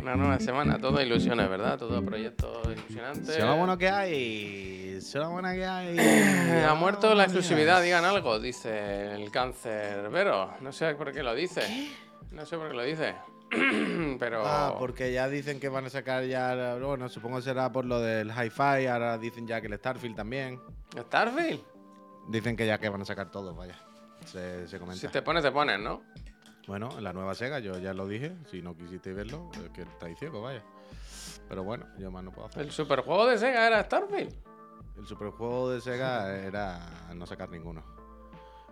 Una nueva semana, todo ilusiones, ¿verdad? Todo proyectos ilusionantes. Si lo bueno que hay. Si lo bueno que hay. Ha muerto la exclusividad, digan algo, dice el cáncer. Vero, no sé por qué lo dice. No sé por qué lo dice. Pero. Ah, porque ya dicen que van a sacar ya. Bueno, supongo que será por lo del hi-fi. Ahora dicen ya que el Starfield también. Starfield. Dicen que ya que van a sacar todo, vaya. Se, se comenta. Si te pones, te pones, ¿no? Bueno, en la nueva Sega, yo ya lo dije. Si no quisiste verlo, es que estáis ciego, vaya. Pero bueno, yo más no puedo hacer. El superjuego de Sega era Starfield. El superjuego de Sega era no sacar ninguno.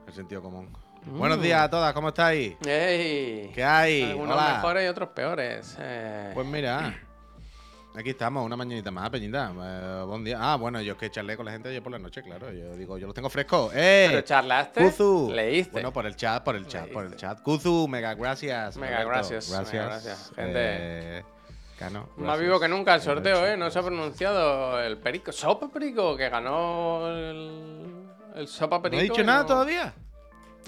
El sentido común. Mm. Buenos días a todas, ¿cómo estáis? ¡Ey! ¿Qué hay? Algunos Hola. mejores y otros peores. Eh, Pues mira, aquí estamos, una mañanita más, Peñita. Eh, buen día. Ah, bueno, yo es que charlé con la gente ayer por la noche, claro. Yo digo, yo los tengo frescos. ¡Eh! Pero charlaste, Kuzu. leíste. Bueno, por el chat, por el chat, por el chat. Kuzu, mega gracias. Mega gracias, Gracias. mega gracias. Gente. Eh, Cano, Más vivo que nunca el el sorteo, ¿eh? No se ha pronunciado el Perico. Sopa Perico, que ganó el, el Sopa ¿No Perico. he dicho nada no- todavía?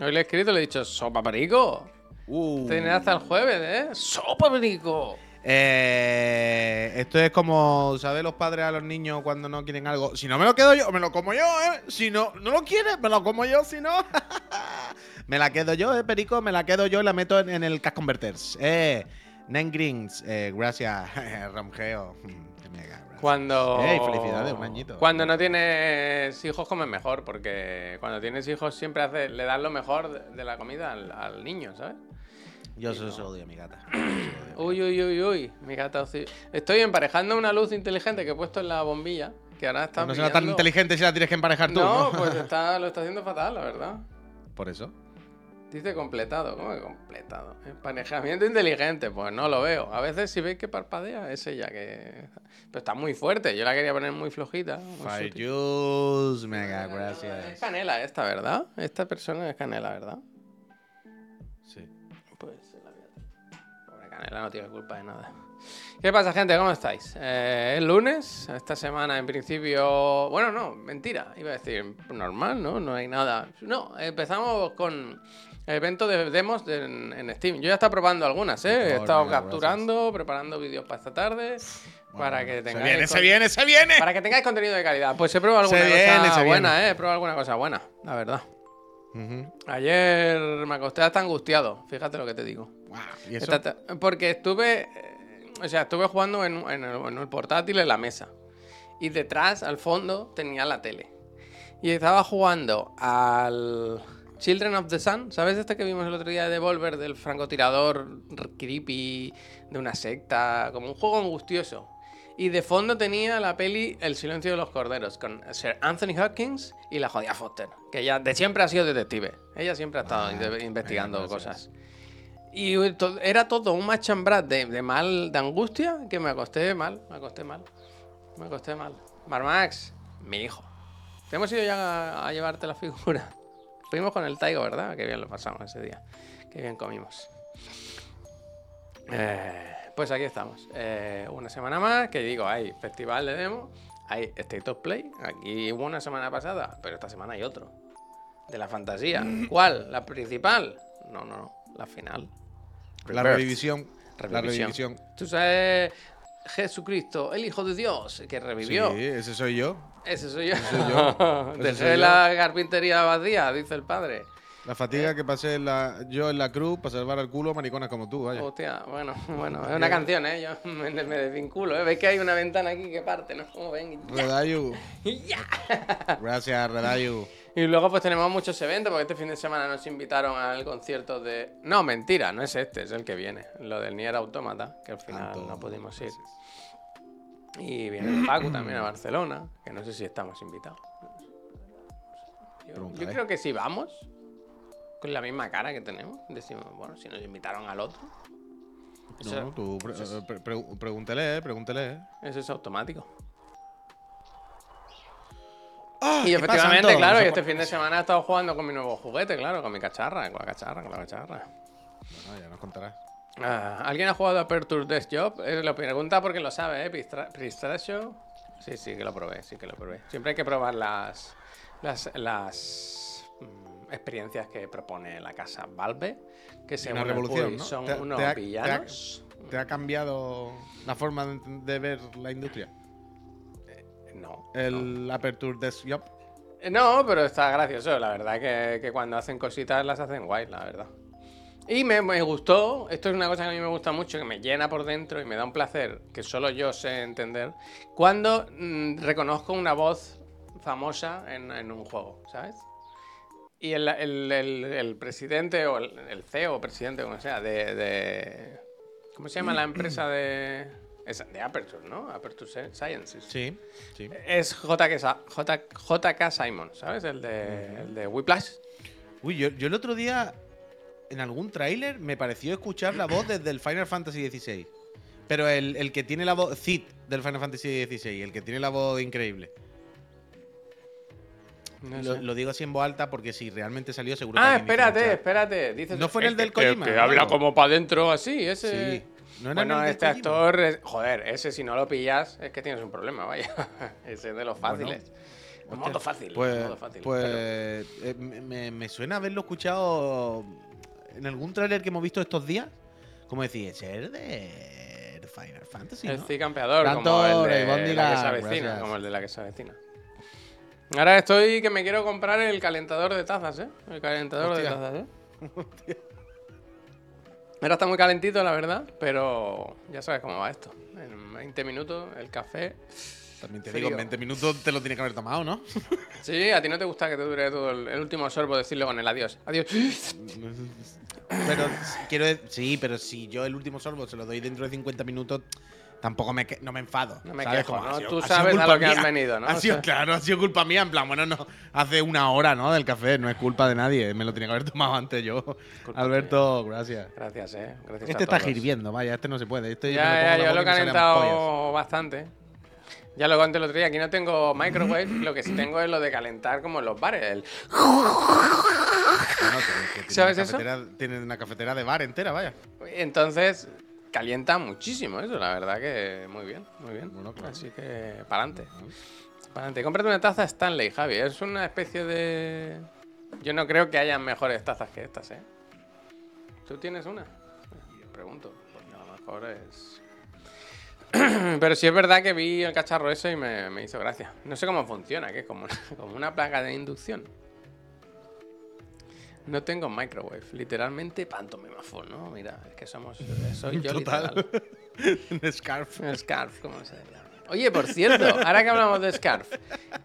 Hoy le he escrito y le he dicho, Sopa Perico. Uh. Tienes hasta el jueves, ¿eh? Sopa Perico. Eh, esto es como, ¿sabes los padres a los niños cuando no quieren algo? Si no me lo quedo yo, me lo como yo, ¿eh? Si no, no lo quieres, me lo como yo, si no. me la quedo yo, ¿eh, Perico? Me la quedo yo y la meto en, en el Cash Converters. Eh, Nine Greens, eh, gracias, Ramgeo. Cuando. Ey, felicidades, un añito. Cuando no tienes hijos, comes mejor, porque cuando tienes hijos siempre hace, le das lo mejor de, de la comida al, al niño, ¿sabes? Yo se lo odio a mi gata. Yo se lo odio a mi gata. Uy, uy, uy, uy. Mi gata. Estoy emparejando una luz inteligente que he puesto en la bombilla, que ahora está. No será tan inteligente si la tienes que emparejar tú, No, ¿no? pues está, lo está haciendo fatal, la verdad. Por eso. Dice completado, ¿cómo que completado? Emparejamiento inteligente, pues no lo veo. A veces si veis que parpadea, es ella que... Pero está muy fuerte, yo la quería poner muy flojita. muy Fire. Juice, mega Es gracias. canela esta, ¿verdad? Esta persona es canela, ¿verdad? Sí. Pues canela no tiene culpa de nada. ¿Qué pasa, gente? ¿Cómo estáis? Eh, es lunes, esta semana en principio... Bueno, no, mentira. Iba a decir normal, ¿no? No hay nada. No, empezamos con el evento de demos de- en, en Steam. Yo ya estaba probando algunas, ¿eh? He estado capturando, preparando vídeos para esta tarde. para que Se viene, se viene, se viene. Para que tengáis contenido de calidad. Pues he probado alguna Se viene, cosa buena. ¿eh? He probado alguna cosa buena, la verdad. Ayer me acosté hasta angustiado, fíjate lo que te digo. Porque estuve, eh, o sea, estuve jugando en, en el, en el portátil en la mesa. Y detrás, al fondo, tenía la tele. Y estaba jugando al Children of the Sun. ¿Sabes este que vimos el otro día de Devolver del francotirador creepy de una secta? Como un juego angustioso. Y de fondo tenía la peli El silencio de los corderos con Sir Anthony Hopkins y la jodida Foster. Que ella de siempre ha sido detective. Ella siempre ha estado Ah, investigando cosas. Y era todo un machambrat de, de mal, de angustia, que me acosté mal, me acosté mal. Me acosté mal. Marmax, mi hijo. Te hemos ido ya a, a llevarte la figura. Fuimos con el Taigo, ¿verdad? Qué bien lo pasamos ese día. Qué bien comimos. Eh, pues aquí estamos. Eh, una semana más, que digo, hay festival de demo, hay State of Play. Aquí hubo una semana pasada, pero esta semana hay otro. De la fantasía. ¿Cuál? ¿La principal? No, no, no. La final. La Rebirth. revivisión. La Revivisión. Tú sabes, Jesucristo, el Hijo de Dios, que revivió. Sí, ese soy yo. Ese soy yo. soy yo. Ese Dejé soy yo. la carpintería vacía, dice el padre. La Eh. fatiga que pasé en la, yo en la cruz para salvar al culo a mariconas como tú, vaya. Hostia, bueno, bueno, es una canción, ¿eh? Yo me, me desvinculo, ¿eh? Veis que hay una ventana aquí que parte, ¿no? Como ven. Redayu. ¡Ya! Gracias, Redayu. Y luego pues tenemos muchos eventos, porque este fin de semana nos invitaron al concierto de... No, mentira, no es este, es el que viene. Lo del Nier Automata, que al final no pudimos ir. Y viene el Paco también a Barcelona, que no sé si estamos invitados. Yo, yo Pregúntale. creo que si vamos, con la misma cara que tenemos, decimos, bueno, si nos invitaron al otro, eso, No, tú pre- pre- pre- pregúntele, pregúntele. eso es automático. ¡Ah! Y ¿qué pasa, efectivamente, claro, No y este fin de semana he estado jugando con mi nuevo juguete, claro, con mi cacharra, con la cacharra, con la cacharra. Bueno, ya nos contarás. Ah, ¿Alguien ha jugado a Aperture Desk Job? Eh, lo pregunta porque lo sabe, ¿eh? Pristratio. Sí, sí, que lo probé, sí que lo probé. Siempre hay que probar las. las. las experiencias que propone la casa Valve, que según Una revolución, Puy ¿no? son Te- unos te ha- te ha- villanos. ¿Te ha cambiado la forma de, de ver la industria? No. El Aperture Desktop. Eh, No, pero está gracioso. La verdad que, que cuando hacen cositas las hacen guay, la verdad. Y me, me gustó, esto es una cosa que a mí me gusta mucho, que me llena por dentro y me da un placer que solo yo sé entender, cuando mm, reconozco una voz famosa en, en un juego, ¿sabes? Y el, el- el- el presidente o el, CEO o presidente, como sea, de, de- ¿Cómo se llama la empresa de... es de Aperture, ¿no? Aperture Sci- Sciences. Sí, sí. Es JK, Sa- J- JK Simon, ¿sabes? El de, el de Whiplash. Uy, yo, yo el otro día, en algún tráiler, me pareció escuchar la voz desde el Final Fantasy XVI. Pero el, el que tiene la voz, Cid del Final Fantasy XVI, el que tiene la voz increíble. No Lo, sé. lo digo así en voz alta porque si realmente salió seguro que Ah, espérate, espérate. Dices, ¿No fue en el del que- Kojima, Que, no? habla como para adentro así, ese. Sí. ¿No bueno, el este actor, es- joder, ese si no lo pillas es que tienes un problema, vaya. ese es de los fáciles. Un modo fácil. Pues, modo fácil. pues pero- eh, me, me- suena haberlo escuchado en algún tráiler que hemos visto estos días. Como decir, ser de Final Fantasy, el ¿no? sí campeador, Tanto como el de la que se avecina, gracias. como el de la que se avecina. Ahora estoy que me quiero comprar el calentador de tazas, ¿eh? El calentador Hostia. de tazas, ¿eh? Ahora está muy calentito, la verdad, pero ya sabes cómo va esto. En 20 minutos el café. También te Frío. digo, en 20 minutos te lo tienes que haber tomado, ¿no? Sí, a ti no te gusta que te dure todo el, el último sorbo decirle con el adiós. Adiós. Pero quiero sí, pero si yo el último sorbo se lo doy dentro de 50 minutos, tampoco me no me enfado. No me ¿sabes? quejo, ¿no? sido- Tú sabes a lo que has venido, ¿no? Ha O sido, sea- claro, ha sido culpa mía. En plan, bueno, no, hace una hora, ¿no? Del café, no es culpa de nadie. Me lo tenía que haber tomado antes yo. Alberto, gracias. Gracias, eh. Gracias a Este está hirviendo, vaya, este no se puede. Este Ya, ya, yo lo he calentado bastante. Ya lo conté el otro día. Aquí no tengo microwave. lo que sí tengo es lo de calentar como en los bares. El... Bueno, que- que tiene ¿Sabes una eso? cafetera- Tiene una cafetera de bar entera, vaya. Entonces, calienta muchísimo eso. La verdad que muy bien, muy bien. Bueno, claro. Así que, para adelante. Para adelante. Cómprate una taza Stanley, Javi. Es una especie de... Yo no creo que haya mejores tazas que estas, ¿eh? ¿Tú tienes una? Pregunto, porque a lo mejor es... Pero sí es verdad que vi el cacharro ese y me, me hizo gracia. No sé cómo funciona, que es como, como una placa de inducción. No tengo microwave, literalmente pantomimafón, ¿no? Mira, es que somos... Soy yo Total. literal. Un scarf. El Scarf, ¿cómo se llama? Oye, por cierto, ahora que hablamos de Scarf,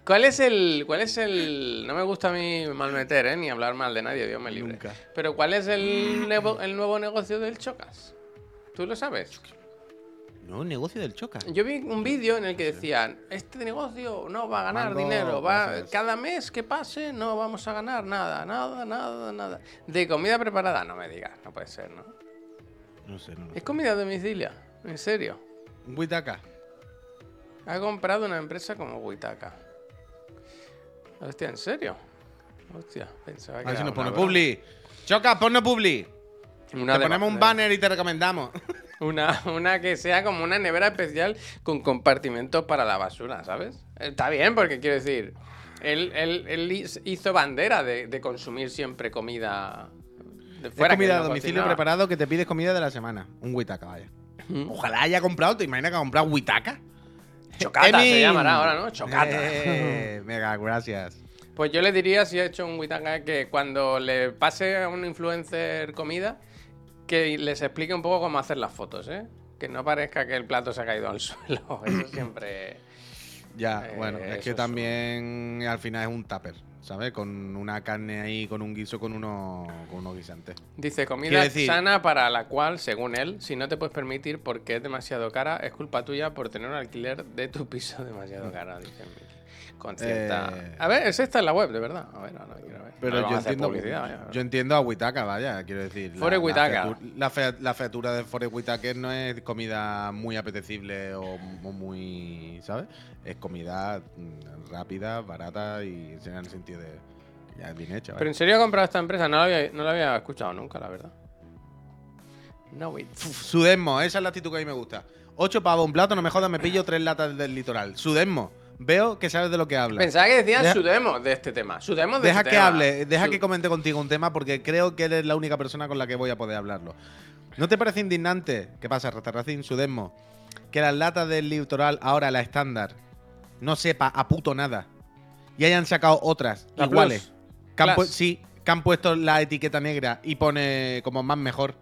¿cuál es el. ¿Cuál es el. No me gusta a mí malmeter, ¿eh? Ni hablar mal de nadie, Dios me libre. Nunca. Pero ¿cuál es el, nuevo, el nuevo negocio del Chocas? ¿Tú lo sabes? No, un negocio del choca. Yo vi un vídeo en el que decían, este negocio no va a ganar Mango, dinero, va, cada mes que pase no vamos a ganar nada, nada, nada, nada. De comida preparada, no me digas, no puede ser, ¿no? No sé, no. Es comida a domicilio, en serio. Un Witaka. Ha comprado una empresa como Witaka. Hostia, ¿en serio? Hostia, pensaba que A ver si nos una pone broma. Publi. Choca, ponnos Publi. Una te ponemos un banner y te recomendamos. Una, una que sea como una nevera especial con compartimentos para la basura, ¿sabes? Está bien, porque quiero decir, él, él- él hiz- hizo bandera de, de consumir siempre comida de Es fuera. que comida no a domicilio cocinaba. preparado que te pides comida de la semana. Un Witaka, vaya. Ojalá haya comprado, ¿te imaginas que ha comprado Witaka? Chocata se llamará ahora, ¿no? Chocata. Eh, mega, gracias. Pues yo le diría, si ha hecho un Witanga, que cuando le pase a un influencer comida, que les explique un poco cómo hacer las fotos, ¿eh? Que no parezca que el plato se ha caído al suelo. Eso siempre. Ya, Eh, bueno, es que también al final es un tupper, ¿sabes? Con una carne ahí, con un guiso, con, uno, con unos guisantes. Dice, comida decir- sana para la cual, según él, si no te puedes permitir porque es demasiado cara, es culpa tuya por tener un alquiler de tu piso demasiado cara, dice Miki. Con cierta... Eh. A ver, es esta en la web, de verdad. A ver, ahora quiero ver. Pero yo entiendo, vaya. yo entiendo a Witaka, vaya, quiero decir. Forest featu- La, fea- la featura de Forest Witaka no es comida muy apetecible o, muy, ¿sabes? Es comida mm, rápida, barata y en el sentido de ya es bien hecha. Pero en serio ha comprado esta empresa, no la había, no la había escuchado nunca, la verdad. No, wait. Sudesmo, esa es la actitud que a mí me gusta. Ocho pavos, un plato, no me jodas, me pillo tres latas del litoral. Sudesmo, veo que sabes de lo que hablas. Pensaba que decías Deja- sudemos de este tema. Sudemos de Deja este que tema. hable, deja Su- que comente contigo un tema porque creo que eres la única persona con la que voy a poder hablarlo. ¿No te parece indignante? ¿Qué pasa, Ratarracín, Sudesmo? Que las latas del litoral, ahora la estándar, no sepa a puto nada. Y hayan sacado otras La iguales. Que han sí, que han puesto la etiqueta negra y pone como más mejor.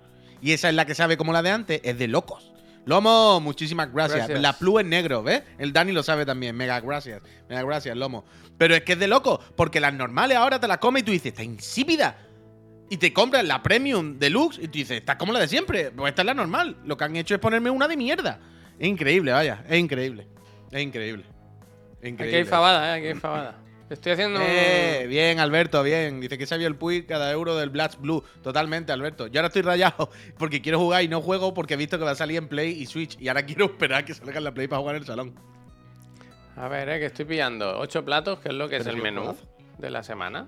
Y esa es la que sabe como la de antes. Es de locos. Lomo, muchísimas gracias. Gracias. La Plus es negro, ¿ves? El Dani lo sabe también. Mega gracias. Mega gracias, Lomo. Pero es que es de loco, porque las normales ahora te las comes y tú dices, está insípida. Y te compras la Premium Deluxe y tú dices, está como la de siempre. Pues esta es la normal. Lo que han hecho es ponerme una de mierda. Es increíble, vaya. Es increíble. Es increíble. Es increíble. Aquí hay fabada, ¿eh? Aquí hay fabada. Estoy haciendo Eh, bien, Alberto, bien. Dice que sabía el Puy cada euro del Blast Blue. Totalmente, Alberto. Yo ahora estoy rayado porque quiero jugar y no juego porque he visto que va a salir en Play y Switch. Y ahora quiero esperar que salga en la Play para jugar en el salón. A ver, eh, que estoy pillando ocho platos, que es lo que es el menú de la semana.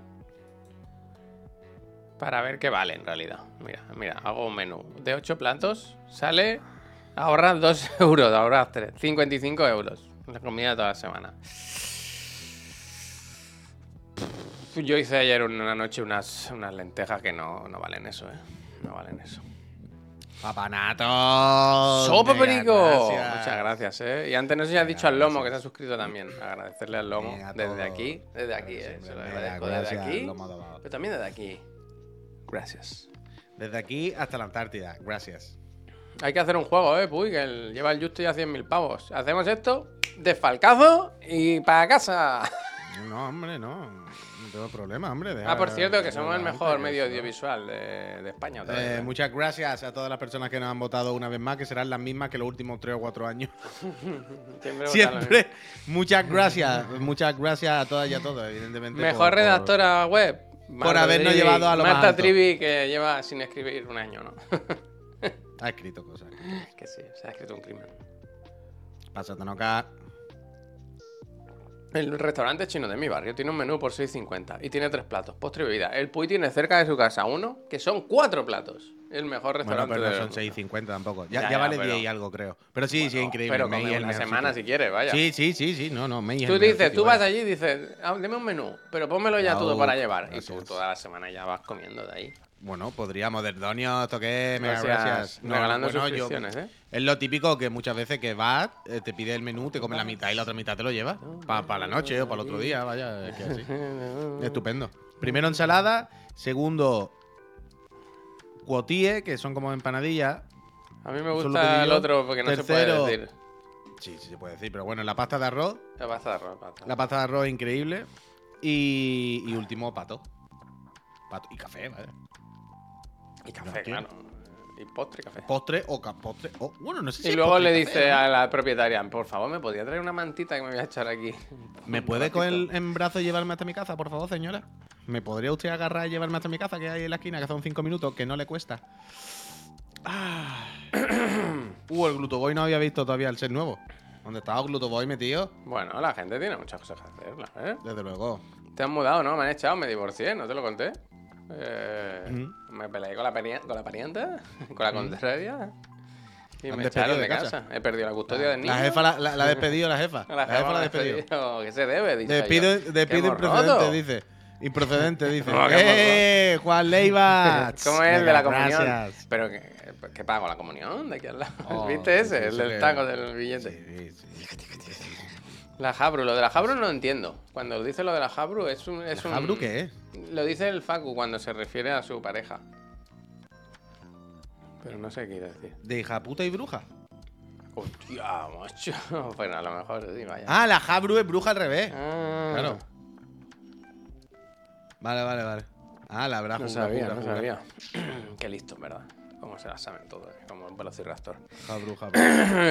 Para ver qué vale en realidad. Mira, mira, hago un menú de ocho platos. Sale, ahorras 2 euros, ahorras 3, 55 euros. La comida de toda la semana. Yo hice ayer una noche unas, unas lentejas que no, no valen eso, eh. No valen eso. ¡Papanato! ¡Sopa Perico! Muchas gracias, ¿eh? Y antes no sé si has dicho al Lomo que se ha suscrito también. Agradecerle al Lomo desde todo. aquí, desde aquí, ¿eh? Se lo agradezco desde aquí, pero también desde aquí. Gracias. Desde aquí hasta la Antártida. Gracias. Hay que hacer un juego, ¿eh? Puy, que el- lleva el Justo ya 100.000 pavos. Hacemos esto, desfalcazo y para casa. No, hombre, no. Tengo problema, hombre. deja- Ah, por cierto, que somos el mejor medio audiovisual de, de España. otra vez, Eh, ¿eh? muchas gracias a todas las personas que nos han votado una vez más, que serán las mismas que los últimos tres o cuatro años. Siempre, Siempre. Muchas gracias. Muchas gracias a todas y a todos, evidentemente. Mejor por- por- redactora web. Marta habernos Trivi. llevado a lo más Marta alto. Trivi, que lleva sin escribir un año, ¿no? Ha escrito cosas. que sí, se ha escrito un crimen. Pásate acá. El restaurante chino de mi barrio tiene un menú por 6.50 y tiene tres platos, postre y bebida. El Puy tiene cerca de su casa uno, que son cuatro platos. El mejor Bueno, restaurante pero no son mundo. 6.50 tampoco. Ya, Ya, ya ya, vale pero- 10 y algo, creo. Pero sí, sí, es increíble. Pero come una semana sitio. si quieres, vaya. Sí, sí, sí, sí. No, no, May Tú dices, tú vas allí y dices, "Ah, deme un menú, pero pónmelo ya todo para llevar. Y tú toda la semana ya vas comiendo de ahí. Bueno, podríamos, Derdonio, esto qué, mega Gracias. gracias. No, Regalando bueno, yo- ¿eh? Es lo típico que muchas veces que vas, eh, te pide el menú, te come la mitad y la otra mitad te lo llevas. Para la noche o para el otro día, vaya, es que así. Estupendo. Primero ensalada, segundo cuotie, que son como empanadillas. A mí me gusta el otro porque no se Tercero. puede decir. Sí, sí se puede decir, pero bueno, la pasta de arroz, La pasta de arroz, pasta. la pasta de arroz increíble. Y, y último, pato. Pato y café, ¿vale? Y café, claro. Y postre café. Postre o postre. o- bueno, no sé si Y luego postre le café, dice ¿no? a la propietaria, por favor, ¿me podría traer una mantita que me voy a echar aquí? ¿Me puede coger en brazo y llevarme hasta mi casa, por favor, señora? ¿Me podría usted agarrar y llevarme hasta mi casa, que hay en la esquina, que son cinco minutos, que no le cuesta? Ah. uh, el Glutoboy no había visto todavía el set nuevo. ¿Dónde estaba Glutoboy metido? Bueno, la gente tiene muchas cosas que hacer, ¿la ves? Desde luego. Te han mudado, ¿no? Me han echado, me divorcié, ¿no te lo conté? Eh, Ujú. Me peleé con la, con la pariente, con la contraria. Y me echaron de casa. casa. He perdido la custodia del niño. La jefa la, la, la ha despedido, la jefa. La La jefa la ha me ha despedido. despedido. ¿Qué se debe? Dice Despido, yo. despido ¿Qué hemos improcedente, dice. Improcedente, dice. ¿Cómo que hemos ¡Eh! Juan Leiva. ¿Cómo es el de la comunión? Gracias. Pero que, ¿qué pago? ¿La comunión? ¿De aquí al lado? Oh, ¿Viste ese? sí, el del que- taco del billete. Sí, sí. La Jabru, lo de la Jabru no lo entiendo. Cuando dice lo de la Jabru es un. Es un ¿Jabru qué es? Lo dice el Facu cuando se refiere a su pareja. Pero no sé qué quiere decir. ¿De hija puta y bruja? Hostia, macho. Bueno, a lo mejor sí, vaya. Ah, la Jabru es bruja al revés. Ah, Claro. Vale, vale, vale. Ah, la braja. No sabía, no sabía. Qué listo, en verdad. Cómo se la saben todo, eh, como un velociraptor. Jabru, Jabru.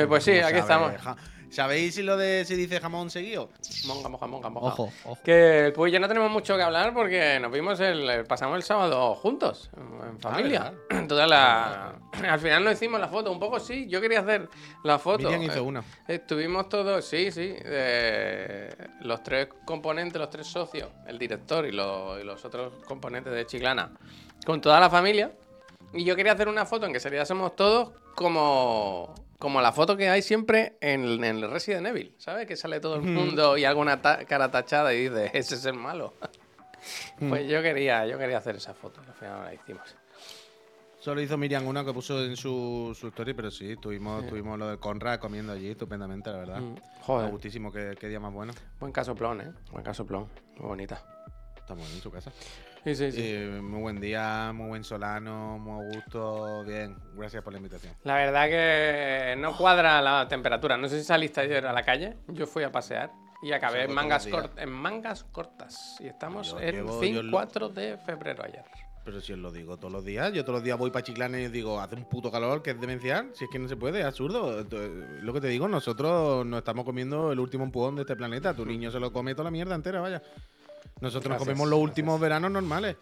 Pues sí, ¿Cómo aquí sabe? estamos. Ja- ¿Sabéis si lo de si dice jamón seguido? Monga, moja, monga, moja. Ojo, ojo. Que pues ya no tenemos mucho que hablar porque nos vimos el, pasamos el sábado juntos, en- familia. Toda la, al final no hicimos la foto, un poco sí, yo quería hacer la foto. Miriam hizo Eh, una. Estuvimos todos, sí, sí, eh, los tres componentes, los tres socios, el director y, los- y los otros componentes de Chiclana, con toda la familia. Y yo quería hacer una foto en que saliésemos todos como Como la foto que hay siempre en, en el Resident Evil, ¿sabes? Que sale todo el mundo y alguna ta- cara tachada y dice, ese es el malo. pues yo quería, yo quería hacer esa foto, al final no la hicimos. Solo hizo Miriam una que puso en su, su story, pero sí, tuvimos, tuvimos lo del Conrad comiendo allí estupendamente, la verdad. Mm, Joder, gustísimo, qué, qué día más bueno. buen casoplón, ¿eh? Buen casoplón, muy bonita. Estamos en su casa. Sí, sí, sí. Eh, muy buen día, muy buen solano, muy gusto. Bien, gracias por la invitación. La verdad que no cuadra la temperatura. No sé si saliste ayer a la calle. Yo fui a pasear y acabé en mangas, cort- en mangas cortas. Y estamos Yo en llevo- 5 yo lo- 4 de febrero ayer. Pero si os lo digo todos los días, yo todos los días voy para Chiclana y os digo, hace un puto calor que es demencial. Si es que no se puede, es absurdo. Ento- Lo que te digo, nosotros nos estamos comiendo el último empujón de este planeta. Tu niño se lo come toda la mierda entera, vaya. Nosotros nos Gracias, comemos los gracias. últimos veranos normales.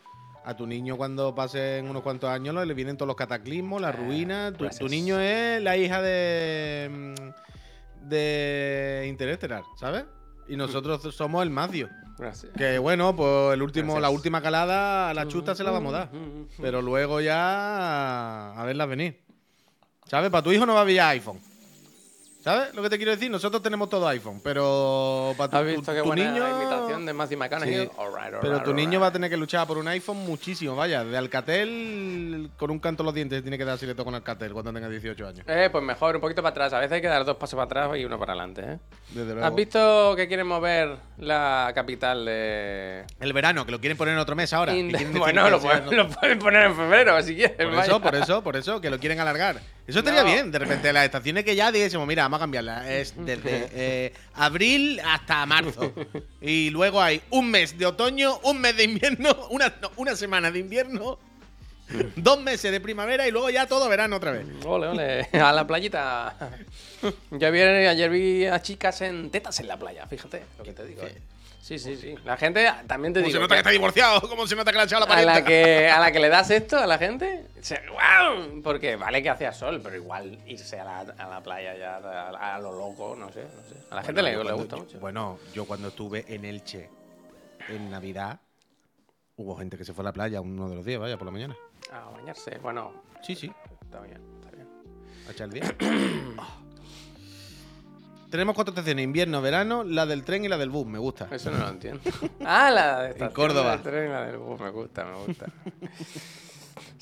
A tu niño cuando pasen unos cuantos años le vienen todos los cataclismos, las Eh, ruinas. Tu, niño es la hija de mm, de Interestelar, ¿sabes? Y nosotros somos el Macio. Gracias. Que bueno, pues el último, la última calada a la chuta se la vamos a dar. Mm, Pero luego ya a verla venir. ¿Sabes? Para tu hijo no va a haber iPhone. ¿Sabes lo que te quiero decir? Nosotros tenemos todo iPhone, pero para tu, ¿Has tu- visto qué tu buena niño. imitación de Matthew McConaughey? Sí. All right, all Pero tu all niño va a tener que luchar por un iPhone muchísimo, vaya. De Alcatel con un canto en los dientes tiene que dar si le toca un Alcatel cuando tenga 18 años. Eh, pues mejor, un poquito para atrás. A veces hay que dar dos pasos para atrás y uno para adelante, ¿eh? Desde luego. ¿Has visto que quieren mover la capital de... El verano, que lo quieren poner en otro mes ahora. Bueno, lo pueden, lo pueden poner en febrero si quieren. Por vaya. eso, por eso, por eso, que lo quieren alargar. Eso estaría No. bien. De repente las estaciones que ya dijésemos, mira, vamos a cambiarla. Es desde eh, abril hasta marzo. Y luego hay un mes de otoño, un mes de invierno, una, no, una semana de invierno, dos meses de primavera y luego ya todo verano otra vez. Ole, ole, a la playita. Yo vi, ayer vi a chicas en tetas en la playa, fíjate lo que te digo. eh. Sí, sí, sí. La gente, también te Como se nota que que está divorciado, como se nota que le ha echado la a, la parienta. que, a la que le das esto a la gente, porque vale que hacía sol, pero igual irse a la, a la playa ya a, a lo loco, no sé, no sé. A la gente le, gusta yo- mucho. Bueno, yo cuando estuve en Elche en Navidad, hubo gente que se fue a la playa uno de los días, vaya, por la mañana. A bañarse, bueno, Sí, sí. está bien, está bien. A echar el día. Tenemos cuatro estaciones, invierno, verano, la del tren y la del bus, me gusta. Eso no lo entiendo. ah, la de estación Córdoba. del tren, la del bus, me gusta, me gusta.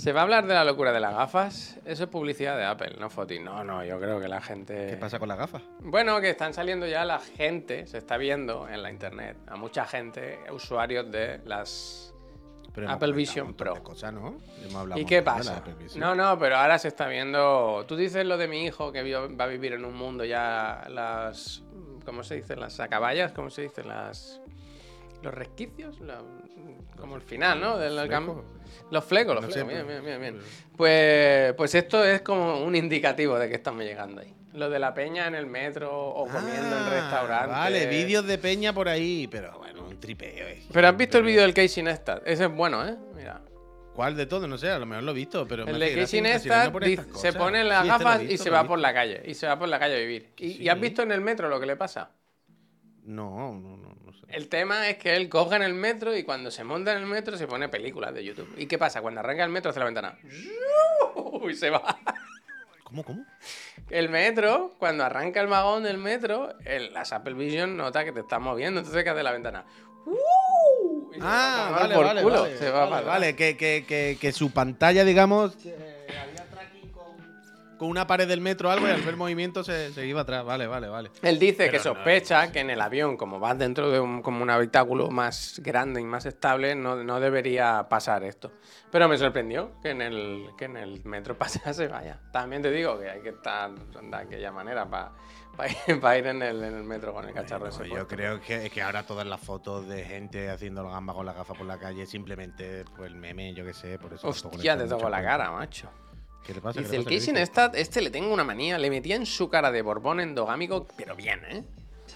¿Se va a hablar de la locura de las gafas? Eso es publicidad de Apple, no Foti. No, no, yo creo que la gente. ¿Qué pasa con las gafas? Bueno, que están saliendo ya la gente, se está viendo en la internet, a mucha gente, usuarios de las. Pero Apple Vision Pro. ¿no? ¿Y qué pasa? Apple Vision. No, no, pero ahora se está viendo. Tú dices lo de mi hijo que va a vivir en un mundo ya las. ¿Cómo se dice? Las acaballas, ¿cómo se dice? Las. Los resquicios, la- como el final, ¿no? Del ¿Flecos? Los flecos, los No flecos, bien, bien, bien, bien. Pues, pues esto es como un indicativo de que estamos llegando ahí. Lo de la peña en el metro o comiendo en Ah, restaurantes. Vale, vídeos de peña por ahí, pero bueno, un tripeo. eh. Pero has visto el vídeo del Casey Neistat. Ese es bueno, ¿eh? Mira. ¿Cuál de todos? No sé, a lo mejor lo he visto, pero El de Casey Neistat se pone las Sí, este gafas y visto, se lo he va por la calle. Y se va por la calle a vivir. ¿Y, Sí. y has visto en el metro lo que le pasa? No, no, no. El tema es que él coge en el metro y cuando se monta en el metro se pone películas de YouTube. ¿Y qué pasa? Cuando arranca el metro hace la ventana. Y se va. ¿Cómo, cómo? El metro, cuando arranca el vagón del metro, el, las Apple Vision nota que te estás moviendo. Entonces, ¿qué hace la ventana? Y va Ah, vale, por vale, culo. vale. Se va vale, vale, que, que, que, que su pantalla, digamos, que con, una pared del metro o algo y al ver movimiento se, se iba atrás. Vale, vale, vale. Él dice Pero que no, sospecha que en el avión, como vas dentro de un, como un habitáculo más grande y más estable, no, no debería pasar esto. Pero me sorprendió que en el, que en el metro pasase, vaya. También te digo que hay que estar de aquella manera para ir, en, el, en el metro con el cacharro ese. No, yo puesto. creo que, es que ahora todas las fotos de gente haciendo la gamba con la gafa por la calle, simplemente pues el meme, yo qué sé, por eso. Hostia, te toco la cara, macho. ¿Qué le pasa? ¿Qué Dice, le el pasa? ¿Qué Casey? Neistat, este le tengo una manía. Le metía en su cara de Borbón endogámico, pero bien, ¿eh?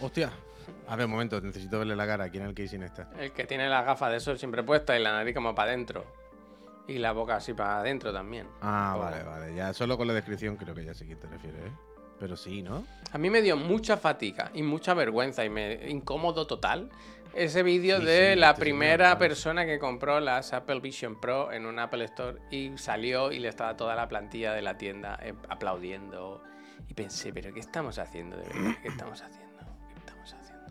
Hostia. A ver, un momento, necesito verle la cara. ¿Quién es el Casey esta? El que tiene las gafas de sol siempre puestas y la nariz como para adentro. Y la boca así para adentro también. Ah, vale, vale. Ya solo con la descripción creo que ya sé a quién te refieres, ¿eh? Pero sí, ¿no? A mí me dio mucha fatiga y mucha vergüenza y me incómodo total ese vídeo Sí, de sí, la primera persona que compró las Apple Vision Pro en un Apple Store y salió y le estaba toda la plantilla de la tienda eh, aplaudiendo Y pensé, pero ¿qué estamos haciendo de verdad? ¿Qué estamos haciendo? ¿Qué estamos haciendo?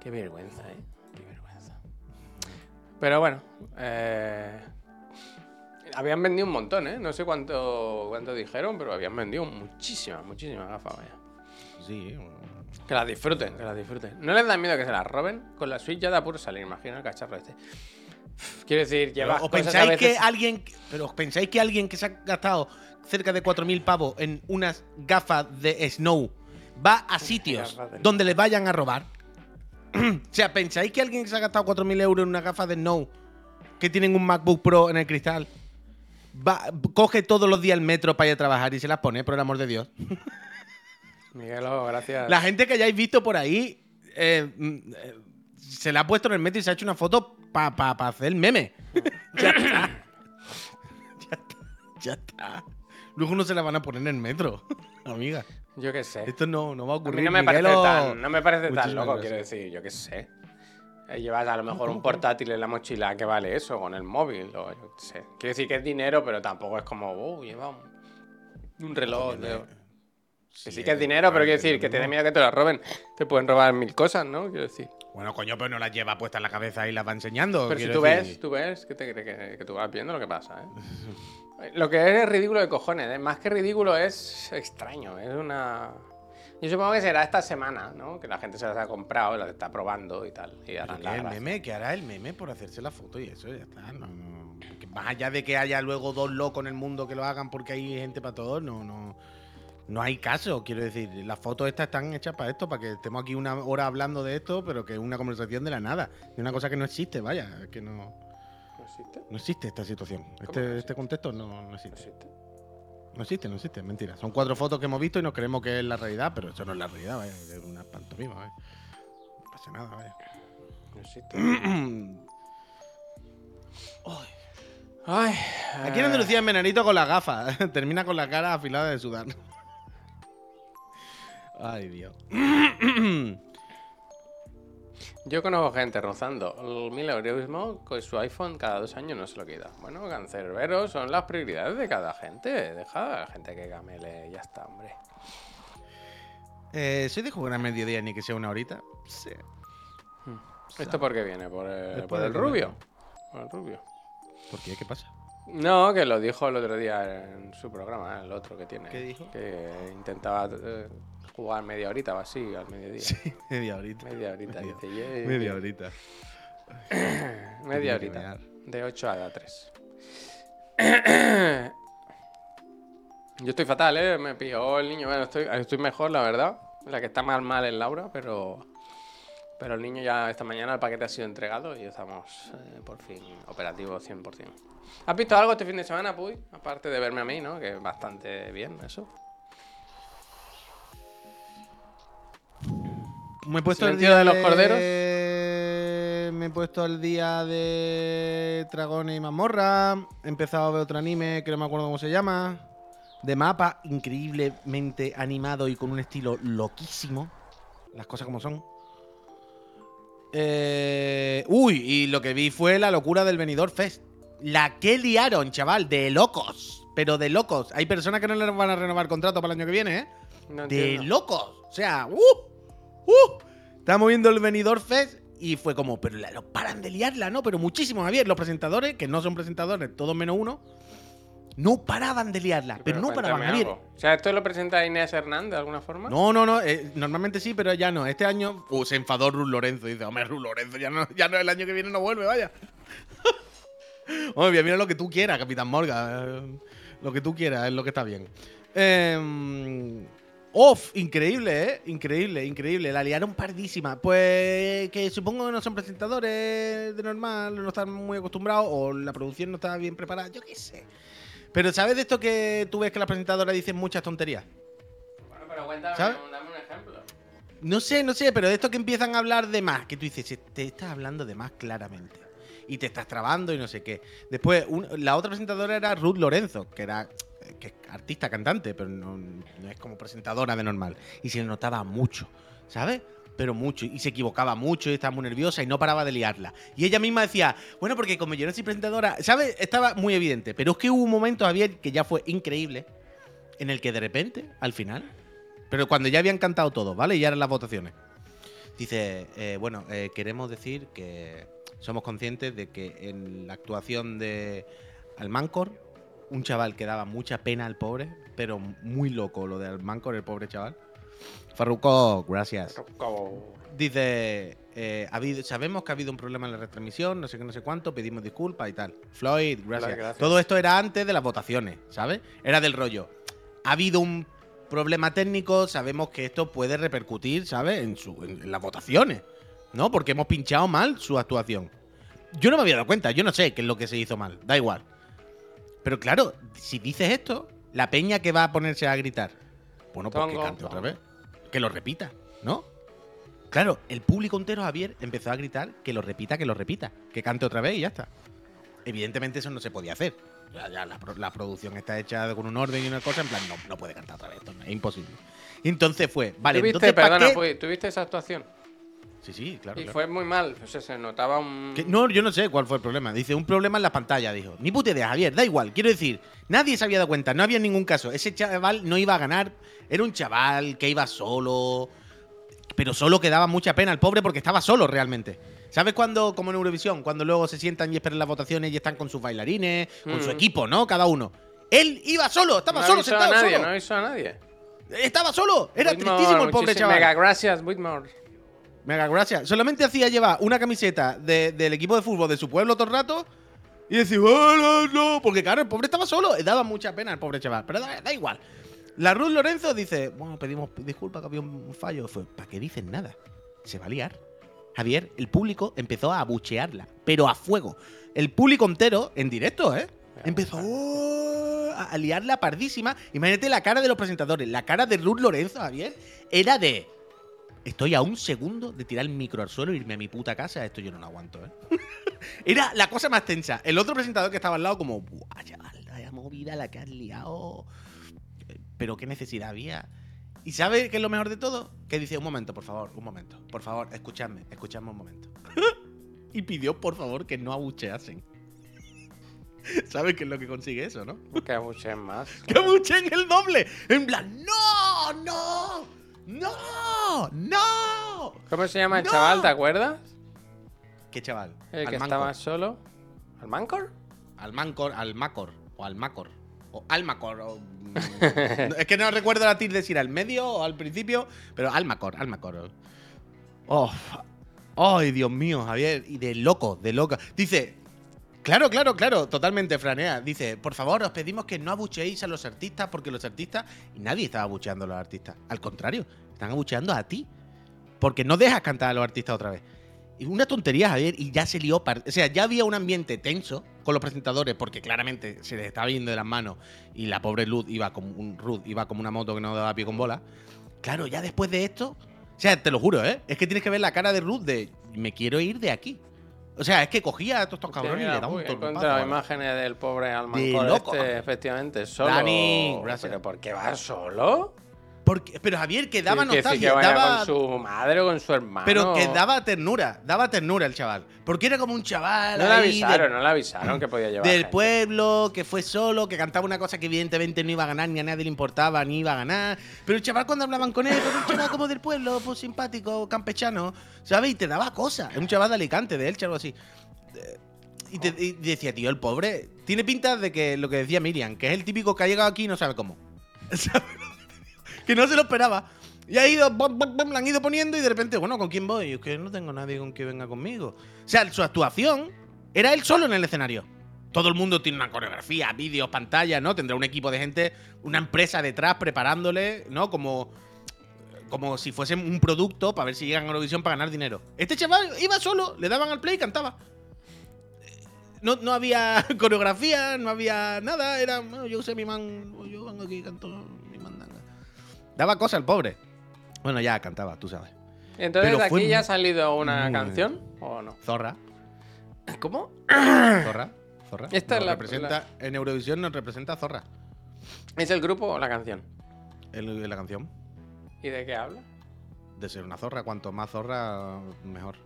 Qué vergüenza, ¿eh? Qué vergüenza. Pero bueno, eh, habían vendido un montón, ¿eh? No sé cuánto, cuánto dijeron, pero habían vendido muchísimas, muchísimas gafas, vaya. Sí, Que las disfruten, que las disfruten. ¿No les da miedo que se las roben? Con la Switch ya da puro salir, imagina el cacharro este. Quiero decir, llevas ¿Os cosas a pensáis que veces- alguien. Pero os pensáis que alguien que se ha gastado cerca de 4.000 pavos en unas gafas de Snow va a sitios donde les vayan a robar? o sea, ¿pensáis que alguien que se ha gastado 4.000 euros en una gafa de Snow que tienen un MacBook Pro en el cristal va, coge todos los días el metro para ir a trabajar y se las pone, por el amor de Dios? Miguelo, gracias. La gente que hayáis visto por ahí eh, mm, eh, se la ha puesto en el metro y se ha hecho una foto para pa, pa hacer el meme. ya está. Ya está. Ya está. Luego no se la van a poner en el metro, amiga. Yo qué sé. Esto no, no va a A ocurrir. mí no me parece Miguelo. tan, no me parece tan loco, gracias. quiero decir, yo qué sé. Eh, Llevas a lo mejor un portátil en la mochila que vale eso, con el móvil, o yo qué sé. Quiero decir que es dinero, pero tampoco es como, oh, lleva un, un reloj. De- eh, que sí que es dinero, pero quiero decir, que te miedo que te lo roben. Te pueden robar mil cosas, ¿no? Quiero decir. Bueno, coño, pero no las lleva puesta en la cabeza y las va enseñando. Pero si tú decir. ves, tú ves, que, te, que, tú vas viendo lo que pasa, ¿eh? Lo que es ridículo de cojones, ¿eh? más que ridículo es extraño, es una... Yo supongo que será esta semana, ¿no? Que la gente se las ha comprado, las está probando y tal. Y harán la el gracia. meme, que hará el meme por hacerse la foto y eso, ya está. No, no. Que más allá de que haya luego dos locos en el mundo que lo hagan porque hay gente para todo, no, no. No hay caso, quiero decir. Las fotos estas están hechas para esto, para que estemos aquí una hora hablando de esto, pero que es una conversación de la nada. De una cosa que no existe, vaya, que no, ¿No existe? no existe esta situación. Este, no este contexto no, no ¿No existe. No existe, no existe, mentira. Son cuatro fotos que hemos visto y nos creemos que es la realidad, pero eso no es la realidad, vaya, es una pantomima, vaya. No pasa nada, vaya. No existe. Ay, Aquí en eh, Andalucía es menanito con las gafas. Termina con la cara afilada de sudar. Ay, Dios. Yo conozco gente rozando el mileurismo con su iPhone cada dos años no se lo quita. Bueno, cancerberos son las prioridades de cada gente. Deja a la gente que gamele y ya está, hombre. Eh, ¿Soy de jugar a mediodía ni que sea una horita? Sí. ¿Esto por qué viene? ¿Por el, por rubio? ¿Por el rubio? ¿Por qué? ¿Qué pasa? No, que lo dijo el otro día en su programa, el otro que tiene. ¿Qué dijo? Que intentaba eh, jugar media horita o así al mediodía. Media horita. Media horita, Media- dice. "Yeah". Media horita. Media horita. De 8 a 3. Yo estoy fatal, ¿eh? Me pilló el niño. Bueno, estoy, estoy mejor, la verdad. La que está mal, mal es Laura, pero. Pero el niño ya esta mañana el paquete ha sido entregado y estamos eh, por fin operativos 100%. ¿Has visto algo este fin de semana, Puy? Aparte de verme a mí, ¿no? Que es bastante bien eso. Me he puesto el ¿Silencio día de los corderos? Me he puesto el día de Dragones y Mazmorra. He empezado a ver otro anime que no me acuerdo cómo se llama. De mapa, increíblemente animado y con un estilo loquísimo. Las cosas como son. Eh, uy, y lo que vi fue la locura del Benidorm Fest. La que liaron, chaval, de locos. Pero de locos. Hay personas que no les van a renovar contrato para el año que viene, ¿eh? No de locos. O sea, ¡uh! ¡Uh! Estábamos viendo el Benidorm Fest y fue como, pero la, lo paran de liarla, ¿no? Pero muchísimo, Javier. Los presentadores, que no son presentadores, todos menos uno, no paraban de liarla. Pero, no paraban, Javier. algo. O sea, ¿esto lo presenta Inés Hernández de alguna forma? No, no, no. eh, normalmente sí, pero ya no. Este año uh, se enfadó Ruth Lorenzo. Dice, hombre, Ruth Lorenzo, ya no, ya no, el año que viene no vuelve, vaya. Hombre, mira lo que tú quieras, Capitán Morgan. eh, Lo que tú quieras es lo que está bien. Eh, Off, increíble, ¿eh? Increíble, increíble. La liaron pardísima. Pues que supongo que no son presentadores de normal, no están muy acostumbrados o la producción no está bien preparada, yo qué sé. Pero ¿sabes de esto que tú ves que las presentadoras dicen muchas tonterías? Bueno, pero cuéntame, ¿Sabes? dame un ejemplo. No sé, no sé, pero de esto que empiezan a hablar de más, que tú dices, te estás hablando de más claramente. Y te estás trabando y no sé qué. Después, un- la otra presentadora era Ruth Lorenzo, que era que es artista, cantante, pero no, es como presentadora de normal. Y se le notaba mucho, ¿sabes? Pero mucho. Y se equivocaba mucho y estaba muy nerviosa y no paraba de liarla. Y ella misma decía, bueno, porque como yo no soy presentadora, ¿sabes? Estaba muy evidente. Pero es que hubo un momento, Javier, que ya fue increíble. en el que de repente, al final, pero cuando ya habían cantado todo, ¿vale? Y ya eran las votaciones. Dice, eh, bueno, eh, queremos decir que somos conscientes de que en la actuación de Almancor, un chaval que daba mucha pena al pobre, pero muy loco lo de Almancor, el pobre chaval. Farruko, gracias. Como- Dice, eh, ha habido- sabemos que ha habido un problema en la retransmisión, no sé qué, no sé cuánto, pedimos disculpas y tal. Floyd, gracias. gracias. Todo esto era antes de las votaciones, ¿sabes? Era del rollo. Ha habido un problema técnico, sabemos que esto puede repercutir, ¿sabes? En, su, en, en las votaciones, ¿no? Porque hemos pinchado mal su actuación. Yo no me había dado cuenta, yo no sé qué es lo que se hizo mal, da igual. Pero claro, si dices esto, la peña que va a ponerse a gritar, bueno, pues que cante otra vez. Que lo repita, ¿no? Claro, el público entero, Javier, empezó a gritar que lo repita, que lo repita, que cante otra vez y ya está. Evidentemente eso no se podía hacer. Ya, ya la, pro- la producción está hecha con un orden y una cosa, en plan, no, no puede cantar otra vez, esto no- es imposible. Y entonces fue, vale, ¿Tuviste, entonces, ¿para perdona, qué? ¿tuviste esa actuación? Sí, sí, claro. Y claro. fue muy mal. O sea, se notaba un. Que- no, yo no sé cuál fue el problema. Dice, un problema en la pantalla, dijo. Ni puta idea, Javier, da igual. Quiero decir, nadie se había dado cuenta, no había ningún caso. Ese chaval no iba a ganar. Era un chaval que iba solo. Pero solo que daba mucha pena al pobre porque estaba solo realmente. ¿Sabes cuando, como en Eurovisión, cuando luego se sientan y esperan las votaciones y están con sus bailarines, con su Mm. equipo, ¿no? Cada uno. Él iba solo, estaba no solo, avisó a sentado nadie, solo. no avisó a nadie. Estaba solo. Era Whitmore, tristísimo el pobre muchísimas- chaval. Mega gracias, Whitmore. Mega gracias. Solamente hacía llevar una camiseta de- del equipo de fútbol de su pueblo todo el rato y decía, bueno, no, porque claro, el pobre estaba solo. Y daba mucha pena al pobre chaval. Pero da, da igual. La Ruth Lorenzo dice, bueno, pedimos disculpas que había un fallo. Fue, ¿para qué dicen nada? Se va a liar. Javier, el público empezó a abuchearla, pero a fuego. El público entero, en directo, ¿eh? Empezó "Oh", a liarla pardísima. Imagínate la cara de los presentadores. La cara de Ruth Lorenzo, Javier, era de... Estoy a un segundo de tirar el micro al suelo e irme a mi puta casa. Esto yo no lo aguanto, ¿eh? Era la cosa más tensa. El otro presentador que estaba al lado, como, ¡buah, chaval! Vaya movida la que has liado. Pero qué necesidad había. ¿Y sabe qué es lo mejor de todo? Que dice, un momento, por favor, un momento. Por favor, escuchadme, escuchadme un momento. y pidió, por favor, que no abucheasen. ¿Sabes qué es lo que consigue eso, no? Que abuchen más. ¡Que abucheen el doble! En plan, ¡no! ¡No! ¡No! ¡No! ¿Cómo se llama el ¡No! chaval, te acuerdas? ¿Qué chaval? El que Almancor. estaba solo. ¿Almancor? Almancor, Almacor. O Almacor. O Almacor. o- es que no recuerdo la tilde si era al medio o al principio. Pero Almacor, Almacor. Oh, ¡Ay, Dios mío, Javier! Y de loco, de loca. Dice. Claro, claro, claro, totalmente franea. Dice, por favor, os pedimos que no abucheéis a los artistas porque los artistas. Y nadie estaba abucheando a los artistas. Al contrario, están abucheando a ti. Porque no dejas cantar a los artistas otra vez. Y una tontería, Javier, y ya se lió. O sea, ya había un ambiente tenso con los presentadores, porque claramente se les estaba yendo de las manos y la pobre Ruth iba como un Ruth iba como una moto que no daba pie con bola. Claro, ya después de esto. O sea, te lo juro, ¿eh? Es que tienes que ver la cara de Ruth de me quiero ir de aquí. O sea, es que cogía a todos estos cabrones y le daba un encontrado imágenes del pobre Almancor loco, este, efectivamente, solo. Dani, gracias. ¿Pero por qué va solo? Porque, pero Javier, que daba sí, nostalgia, que daba, con su madre o con su hermano. pero que daba ternura, daba ternura el chaval. Porque era como un chaval No le avisaron, no le avisaron que podía llevar. del gente. pueblo, que fue solo, que cantaba una cosa que evidentemente no iba a ganar, ni a nadie le importaba, ni iba a ganar. Pero el chaval cuando hablaban con él, pues un chaval como del pueblo, pues simpático, campechano, ¿sabes? Y te daba cosas. Es un chaval de Alicante, de Elche, algo así. Y, te, y decía, tío, el pobre, tiene pinta de que lo que decía Miriam, que es el típico que ha llegado aquí y no sabe cómo. ¿Sabes? Que no se lo esperaba. Y ha ido, bom, bom, bom, la han ido poniendo y de repente, bueno, ¿con quién voy? Es que no tengo nadie con que venga conmigo. O sea, su actuación era él solo en el escenario. Todo el mundo tiene una coreografía, vídeos, pantallas, ¿no? Tendrá un equipo de gente, una empresa detrás preparándole, ¿no? Como, como si fuese un producto para ver si llegan a Eurovisión para ganar dinero. Este chaval iba solo, le daban al play y cantaba. No, no había coreografía, no había nada, era, "Bueno, yo sé mi man, yo vengo aquí y canto. Daba cosa al pobre. Bueno, ya cantaba, tú sabes. Entonces, Pero ¿de fue aquí ya ha salido una muy- canción o no? Zorra, ¿Cómo? Zorra, Zorra. Esta es la- representa, En Eurovisión nos representa Zorra, ¿Es el grupo o la canción? en la canción. ¿Y de qué habla? De ser una zorra, cuanto más zorra, mejor.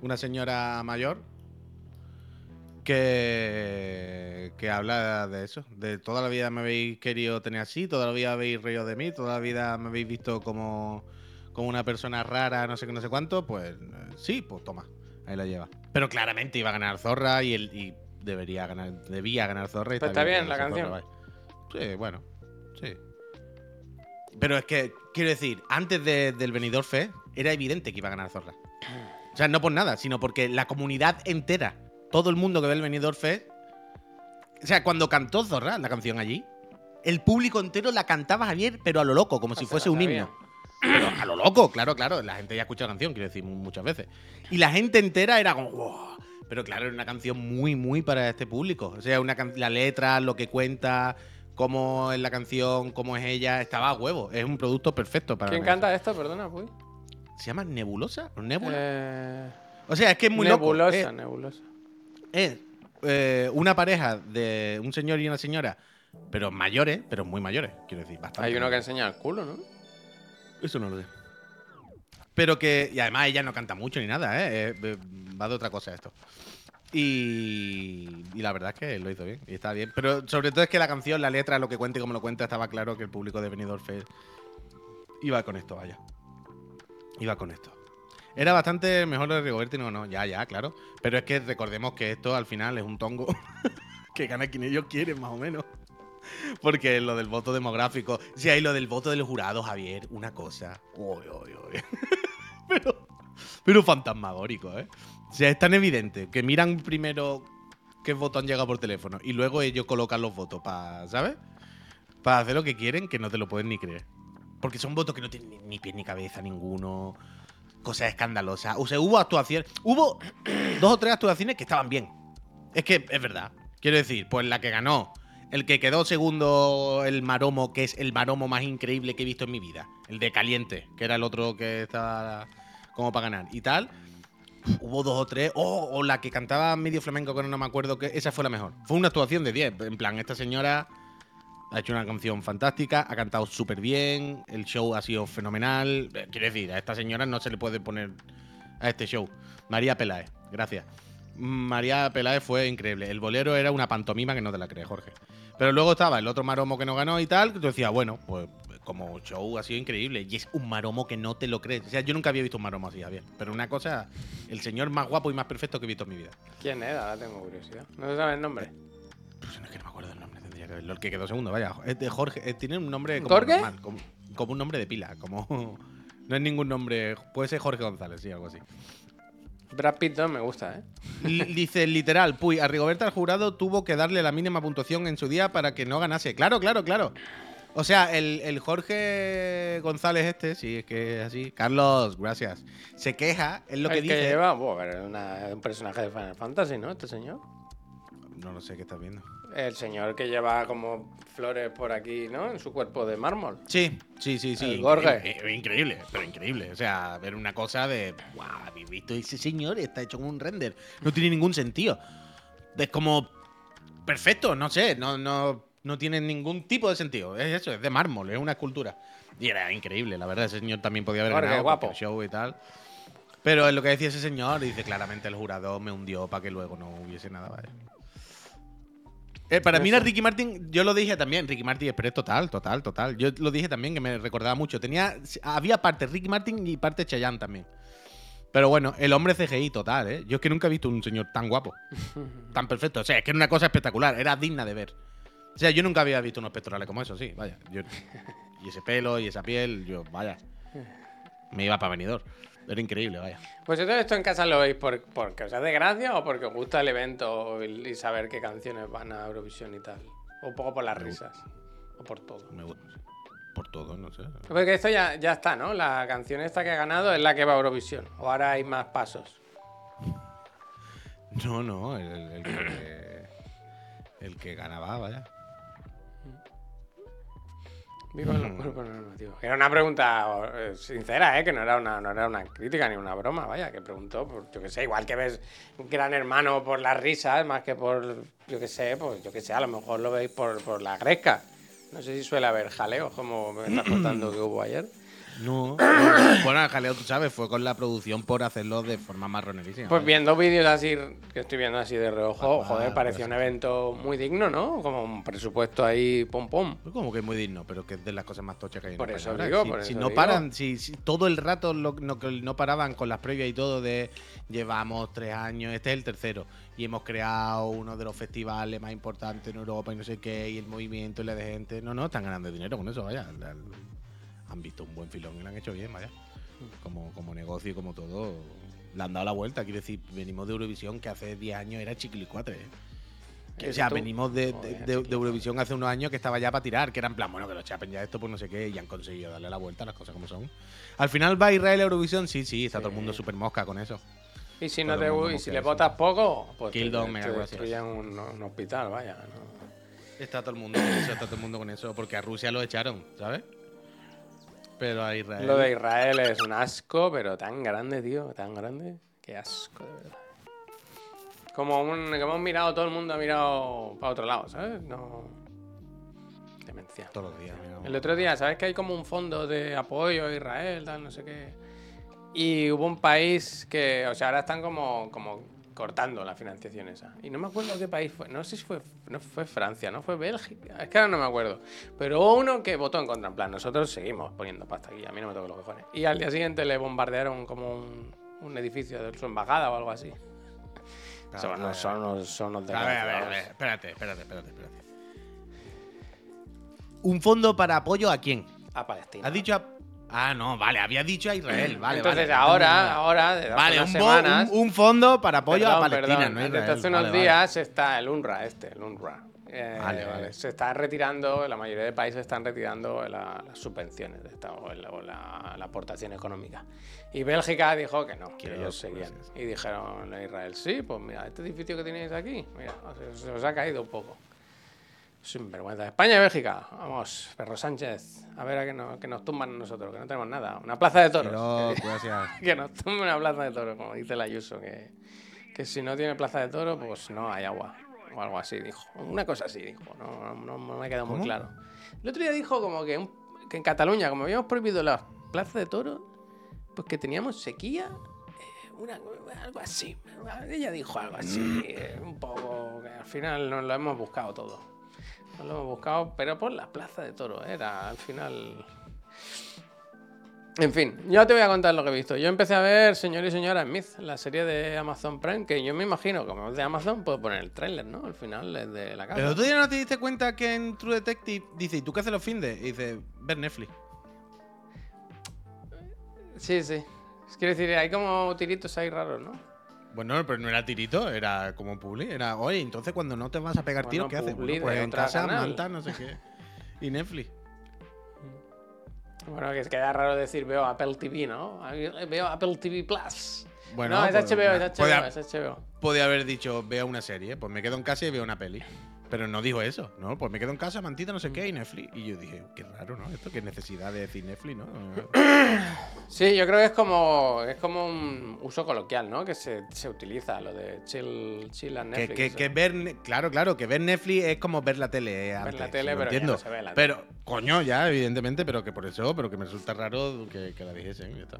Una señora mayor que, que habla de eso. De toda la vida me habéis querido tener así, toda la vida habéis reído de mí, toda la vida me habéis visto como, como una persona rara, no sé qué, no sé cuánto. Pues eh, sí, pues toma, ahí la lleva. Pero claramente iba a ganar Zorra y, el, y debería ganar, debía ganar Zorra. Y Pero está bien la canción. Zorra. Sí, bueno, sí. Pero es que, quiero decir, antes de- del Benidorm Fest era evidente que iba a ganar Zorra. O sea, no por nada, sino porque la comunidad entera, todo el mundo que ve el Benidorm Fest. O sea, cuando cantó Zorra la canción allí, el público entero la cantaba Javier, pero a lo loco, como si se fuese un himno. Pero a lo loco, claro, claro. La gente ya ha escuchado la canción, quiero decir, mu- muchas veces. Y la gente entera era como, "Wow". Pero claro, era una canción muy, muy para este público. O sea, una la letra, lo que cuenta, cómo es la canción, cómo es ella, estaba a huevo. Es un producto perfecto para ¿Quién canta esto? Perdona, pues. ¿Se llama Nebulosa? ¿O Nebula? Eh, o sea, es que es muy nebulosa, loco. Eh, nebulosa. Es, eh, una pareja de un señor y una señora, pero mayores, pero muy mayores, quiero decir, bastante. Hay uno que enseña el culo, ¿no? Eso no lo sé. Pero que. Y además ella no canta mucho ni nada, ¿eh? Eh, eh, Va de otra cosa esto. Y, y la verdad es que lo hizo bien. Y está bien. Pero sobre todo es que la canción, la letra, lo que cuenta y cómo lo cuenta, estaba claro que el público de Benidorm Fest iba con esto, vaya. Iba con esto. Era bastante mejor lo de Rigoberti, no, no, ya, ya, claro. Pero es que recordemos que esto al final es un tongo que gana quien ellos quieren, más o menos. Porque lo del voto demográfico. Sí, hay lo del voto del jurado, Javier, una cosa. Uy, uy, uy. pero, pero fantasmagórico, ¿eh? O sea, es tan evidente que miran primero qué votos han llegado por teléfono y luego ellos colocan los votos para, ¿sabes? Para hacer lo que quieren que no te lo pueden ni creer. Porque son votos que no tienen ni pie ni cabeza ninguno. Cosas escandalosas. O sea, hubo actuaciones. Hubo dos o tres actuaciones que estaban bien. Es que es verdad. Quiero decir, pues la que ganó, el que quedó segundo, el maromo, que es el maromo más increíble que he visto en mi vida. El de Caliente, que era el otro que estaba como para ganar. Y tal. Hubo dos o tres. Oh, o la que cantaba medio flamenco, que no me acuerdo que. Esa fue la mejor. Fue una actuación de 10. En plan, esta señora ha hecho una canción fantástica, ha cantado súper bien, el show ha sido fenomenal. Eh, Quiero decir, a esta señora no se le puede poner a este show. María Peláez, gracias. María Peláez fue increíble. El bolero era una pantomima que no te la crees, Jorge. Pero luego estaba el otro maromo que no ganó y tal, que tú decías, bueno, pues como show ha sido increíble. Y es un maromo que no te lo crees. O sea, yo nunca había visto un maromo así, Javier. Pero una cosa, el señor más guapo y más perfecto que he visto en mi vida. ¿Quién es? Ahora tengo curiosidad. ¿No se sabe el nombre? Pues no es que no me acuerdo el nombre. El que quedó segundo, vaya. Es de Jorge. eh, tiene un nombre como normal, como, como un nombre de pila, como. No es ningún nombre. Puede ser Jorge González, sí, algo así. Brad Pitt no me gusta, ¿eh? Dice literal, Puy, a Rigoberta el jurado tuvo que darle la mínima puntuación en su día para que no ganase. Claro, claro, claro. O sea, el, el Jorge González este, sí, es que es así. Carlos, gracias. Se queja, es lo que el dice. lleva, una- un personaje de Final Fantasy, ¿no? Este señor. No lo sé qué estás viendo. El señor que lleva como flores por aquí, ¿no? En su cuerpo de mármol. Sí, sí, sí, sí. El eh, Increíble, pero increíble. O sea, ver una cosa de. ¡Wow! ¿Habéis visto ese señor? Está hecho con un render. No tiene ningún sentido. Es como. Perfecto, no sé. No, no, no tiene ningún tipo de sentido. Es eso, es de mármol, es una escultura. Y era increíble, la verdad. Ese señor también podía haber Jorge, ganado guapo. cualquier show y tal. Pero es lo que decía ese señor. Dice claramente el jurado me hundió para que luego no hubiese nada. Vaya. Eh, para mí. Ricky Martin, yo lo dije también, Ricky Martin Express total, total, total. Yo lo dije también que me recordaba mucho. Tenía, había parte Ricky Martin y parte Chayanne también. Pero bueno, el hombre CGI total, ¿eh? Yo es que nunca he visto un señor tan guapo, tan perfecto. O sea, es que era una cosa espectacular, era digna de ver. O sea, yo nunca había visto unos pectorales como eso, sí, vaya. Yo- y ese pelo y esa piel, yo, vaya. Me iba para venidor. Era increíble, vaya. Pues todo esto en casa lo veis por, porque os hace gracia o porque os gusta el evento y, y saber qué canciones van a Eurovisión y tal. O un poco por las Me risas. O por todo. Me por todo, no sé. Porque esto ya, ya está, ¿no? La canción esta que ha ganado es la que va a Eurovisión. O ahora hay más pasos. No, no, el, el- el que. El que ganaba, vaya. Viva los cuerpos normativos. Era una pregunta eh, sincera, ¿eh? Que no era, una, no era una crítica ni una broma, vaya, que preguntó, por, yo que sé, igual que ves un gran hermano por las risas, más que por, yo que sé, pues yo que sé, a lo mejor lo veis por, por la gresca. No sé si suele haber jaleos, como me estás contando que hubo ayer. No. no. bueno, el jaleo, tú sabes, fue con la producción por hacerlo de forma marronerísima. Pues viendo vídeos así, que estoy viendo así de reojo, Ah, joder, parecía pues un evento muy digno, ¿no? Como un presupuesto ahí, pum. Pues como que es muy digno, pero que es de las cosas más tochas que hay en Por España eso digo, si, por si eso no digo. paran, si, si todo el rato lo- no, no paraban con las previas y todo de llevamos tres años, este es el tercero, y hemos creado uno de los festivales más importantes en Europa y no sé qué, y el movimiento y la de gente. No, no, están ganando dinero con eso, vaya. Han visto un buen filón y lo han hecho bien, vaya. Como, como negocio y como todo, le han dado la vuelta. Quiero decir, venimos de Eurovisión que hace 10 años era chiquilicuatre. ¿eh? Que, o sea, ¿Tú? venimos de, de- Joder, de- de chiquilicuatre. Eurovisión hace unos años que estaba ya para tirar, que era en plan, bueno, que lo chapen ya esto, pues no sé qué, y han conseguido darle la vuelta a las cosas como son. Al final va Israel a Eurovisión, sí, sí, está todo el mundo súper mosca con eso. Y si no te y si le votas poco, pues Kill te, te destruyen un, un hospital, vaya. ¿no? Está todo el mundo con eso, está todo el mundo con eso, porque a Rusia lo echaron, ¿sabes? Pero a Israel. Lo de Israel es un asco, pero tan grande, tío, tan grande. Qué asco, de verdad. Como un que hemos mirado, todo el mundo ha mirado para otro lado, ¿sabes? No. Demencia. Todos los días, mira. El otro día, ¿sabes que hay como un fondo de apoyo a Israel, tal, no sé qué? Y hubo un país que, o sea, ahora están como, como cortando la financiación esa. Y no me acuerdo qué país fue, no sé si fue, no fue Francia, no fue Bélgica, es que ahora no me acuerdo. Pero uno que votó en contra, en plan, nosotros seguimos poniendo pasta aquí, a mí no me toca los cojones. Y al día siguiente le bombardearon como un, un edificio de su embajada o algo así. Claro, son, son, unos, son unos A ver, a ver, a ver, espérate, espérate, espérate, espérate. ¿Un fondo para apoyo a quién? A Palestina. ¿Has dicho a.? Ah, no, vale, había dicho a Israel, vale. Entonces vale, ahora, ahora, desde hace Vale, unas un, semanas, un, un fondo para apoyo a Perdón, Palestina, perdón. no a Desde Israel. hace unos Vale, días está el UNRWA, este, el UNRWA. Eh, Vale, vale. Se está retirando, la mayoría de países están retirando la- las subvenciones de esta, o, la, o la- la aportación económica. Y Bélgica dijo que no, que ellos seguían. es. Y dijeron a Israel, sí, pues mira, este edificio que tenéis aquí, mira, se, se os ha caído un poco. Sin vergüenza. España y Bélgica, vamos, Perro Sánchez, a ver a que, no- que nos tumban nosotros, que no tenemos nada. Una plaza de toros. Que- gracias. que nos tumbe una plaza de toro, como dice el Ayuso, que, que si no tiene plaza de toro, pues no hay agua. O algo así, dijo. Una cosa así, dijo. No, no- no me ha quedado muy claro. El otro día dijo como que, un- que en Cataluña, como habíamos prohibido las plazas de toro, pues que teníamos sequía. eh, una- algo así. Ella dijo algo así, eh, un poco. Que al final nos lo hemos buscado todo. Nos lo hemos buscado, pero por la plaza de toro. Era al final. En fin, yo te voy a contar lo que he visto. Yo empecé a ver Señor y Señora Smith, la serie de Amazon Prime, que yo me imagino, como es de Amazon, puedo poner el tráiler, ¿no? Al final es de la casa. Pero tú ya no te diste cuenta que en True Detective dice, ¿y tú qué haces los findes? Y dice, ver Netflix. Sí, sí. Es quiero decir, hay como tiritos ahí raros, ¿no? Bueno, pero no era tirito, era como publi. Era, oye, entonces cuando no te vas a pegar Bueno, tiros, ¿qué haces? Bueno, pues en casa, canal. manta, no sé qué. Y Netflix. Bueno, que es queda raro decir veo Apple TV, ¿no? Veo Apple TV Plus. Bueno, no, es pues, HBO, es HBO, es HBO. Podía haber dicho, veo una serie, pues me quedo en casa y veo una peli. Pero no dijo eso, ¿no? Pues me quedo en casa, mantita, no sé qué, y Netflix. Y yo dije, qué raro, ¿no? Esto, qué necesidad de decir Netflix, ¿no? Sí, yo creo que es como, es como un uso coloquial, ¿no? Que se, se utiliza, lo de chill, chill and Netflix. que, ver, claro, claro, que ver Netflix es como ver la tele. eh, antes, la tele, pero ya entiendo. no se ve la Pero, coño, ya, evidentemente, pero que por eso, pero que me resulta raro que, que la dijesen. y ya está.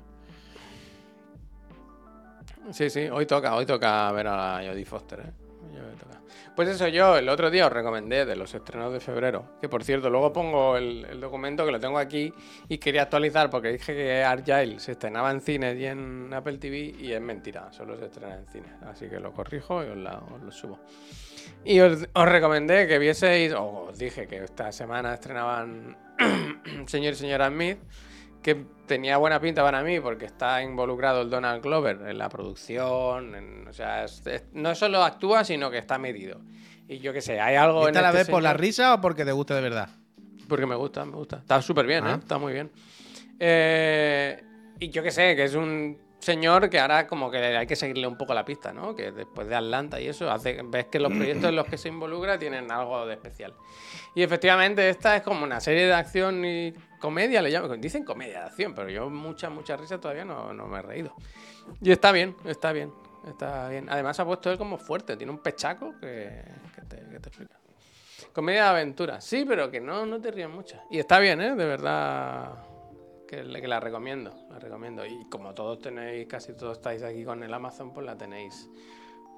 Sí, sí, hoy toca, hoy toca ver a Jodie Foster, ¿eh? Hoy toca. Pues eso, yo el otro día os recomendé de los estrenos de febrero, que por cierto, luego pongo el, documento que lo tengo aquí y quería actualizar porque dije que Argyle se estrenaba en cines y en Apple TV y es mentira, solo se estrena en cines, así que lo corrijo y os lo subo. Y os, os recomendé que vieseis, o os dije que esta semana estrenaban Señor y Señora Smith, que tenía buena pinta para mí porque está involucrado el Donald Glover en la producción, en- o sea, es- es- no solo actúa, sino que está medido. Y yo qué sé, hay algo ¿Y en ¿Esta la este ves por la risa o porque te gusta de verdad? porque me gusta, me gusta. Está súper bien, Ah. ¿eh? Está muy bien. Eh, y yo qué sé, que es un señor que ahora como que hay que seguirle un poco la pista, ¿no? Que después de Atlanta y eso, hace, ves que los proyectos en los que se involucra tienen algo de especial. Y efectivamente esta es como una serie de acción y comedia, le llaman. Dicen comedia de acción, pero yo mucha, mucha risa todavía no, no me he reído. Y está bien, está bien, está bien. Además ha puesto él como fuerte, tiene un pechaco que, te, que te explica. Comedia de aventura, sí, pero que no, no te rías mucho. Y está bien, ¿eh? De verdad. Que, que la recomiendo, la recomiendo. Y como todos tenéis, casi todos estáis aquí con el Amazon, pues la tenéis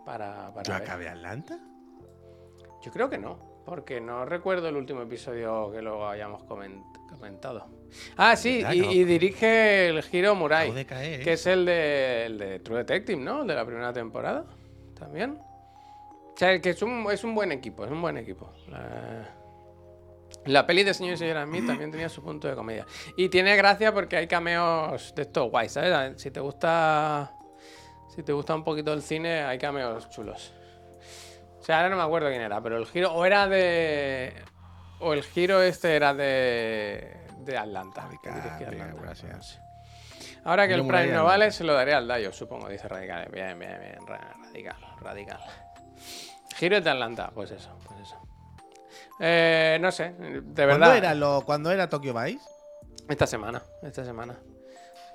para, para ¿Yo ver. acabé Atlanta? Yo creo que no, porque no recuerdo el último episodio que lo hayamos coment- comentado. Ah, sí, y, dirige el Hiro Murai, caer, ¿eh? que es el de, el de True Detective, ¿no? El de la primera temporada, también. O sea, que es un, es un buen equipo, es un buen equipo. La, la peli de Señor y Señora Smith también tenía su punto de comedia. Y tiene gracia porque hay cameos de estos guays, ¿sabes? Si te gusta... Si te gusta un poquito el cine, hay cameos chulos. O sea, ahora no me acuerdo quién era, pero el giro. O era de. O el giro este era de. De Atlanta. Radical, Atlanta, gracias. Ahora que el Prime no vale, se lo daré al Dayo, supongo, dice Radical. Bien, bien, bien. ra- Radical, radical. Giro es de Atlanta, pues eso, pues eso. Eh, no sé, de verdad. ¿Cuándo era, lo, ¿Cuándo era Tokyo Vice? Esta semana, esta semana.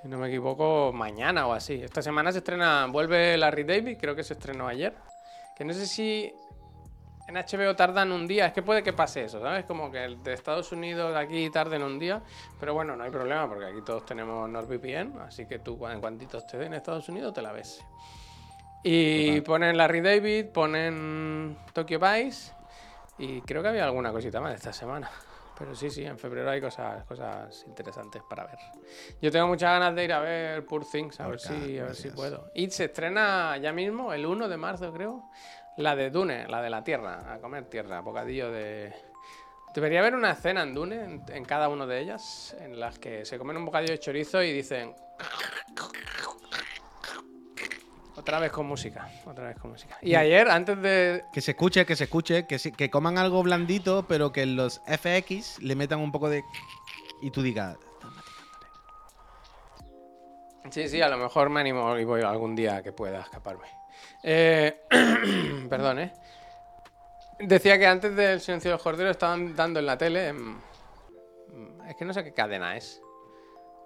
Si no me equivoco, mañana o así. Esta semana se estrena, vuelve Larry David, creo que se estrenó ayer. Que no sé si en HBO tardan un día, es que puede que pase eso, ¿sabes? Como que el de Estados Unidos aquí tarden un día, pero bueno, no hay problema porque aquí todos tenemos NordVPN, así que tú en cuantito estés en Estados Unidos te la ves. Y ponen Larry David, ponen Tokyo Vice y creo que había alguna cosita más esta semana. Pero sí, sí, en febrero hay cosas, cosas interesantes para ver. Yo tengo muchas ganas de ir a ver Poor Things, a ver, si, a ver si puedo. Y se estrena ya mismo, el 1 de marzo creo, la de Dune, la de la tierra, a comer tierra, bocadillo de... Debería haber una escena en Dune, en, en cada una de ellas, en las que se comen un bocadillo de chorizo y dicen... Otra vez con música, otra vez con música. Y ayer, antes de, Que se escuche, que se escuche, que, se- que coman algo blandito, pero que los FX le metan un poco de. Y tú digas. Sí, sí, a lo mejor me animo y voy algún día que pueda escaparme. Eh, perdón, ¿eh? Decía que antes del Silencio del Cordero estaban dando en la tele. em, es que no sé qué cadena es.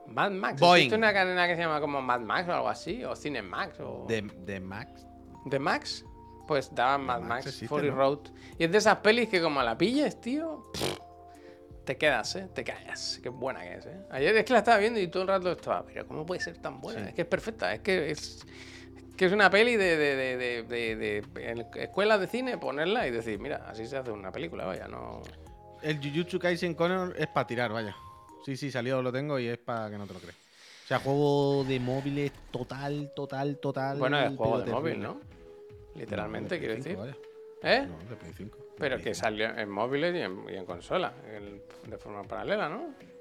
Mad Max. Boeing. ¿Existe una cadena que se llama como Mad Max o algo así? ¿O Cinemax? O... De, de Max. ¿De Max? Pues daban Mad Max Max, existe, Fury ¿no? Road. Y es de esas pelis que como la pilles, tío, pff, te quedas, ¿eh? Te callas. Qué buena que es, ¿eh? Ayer es que la estaba viendo y todo el rato estaba, pero ¿cómo puede ser tan buena? Sí. Es que es perfecta, es que es... Que es una peli de, de, de, de, de- escuelas de cine, ponerla y decir, mira, así se hace una película, vaya, no... El Jujutsu Kaisen Connor es para tirar, vaya. Sí, sí, salió, lo tengo y es para que no te lo crees. O sea, juego de móviles total, total, total. Bueno, es juego de móvil. ¿no? Literalmente, No, quiero decir. 5, ¿Eh? vaya. No, de Play 5. Pero que salió en móviles y en, y en consola, en- de forma paralela, ¿no? 5.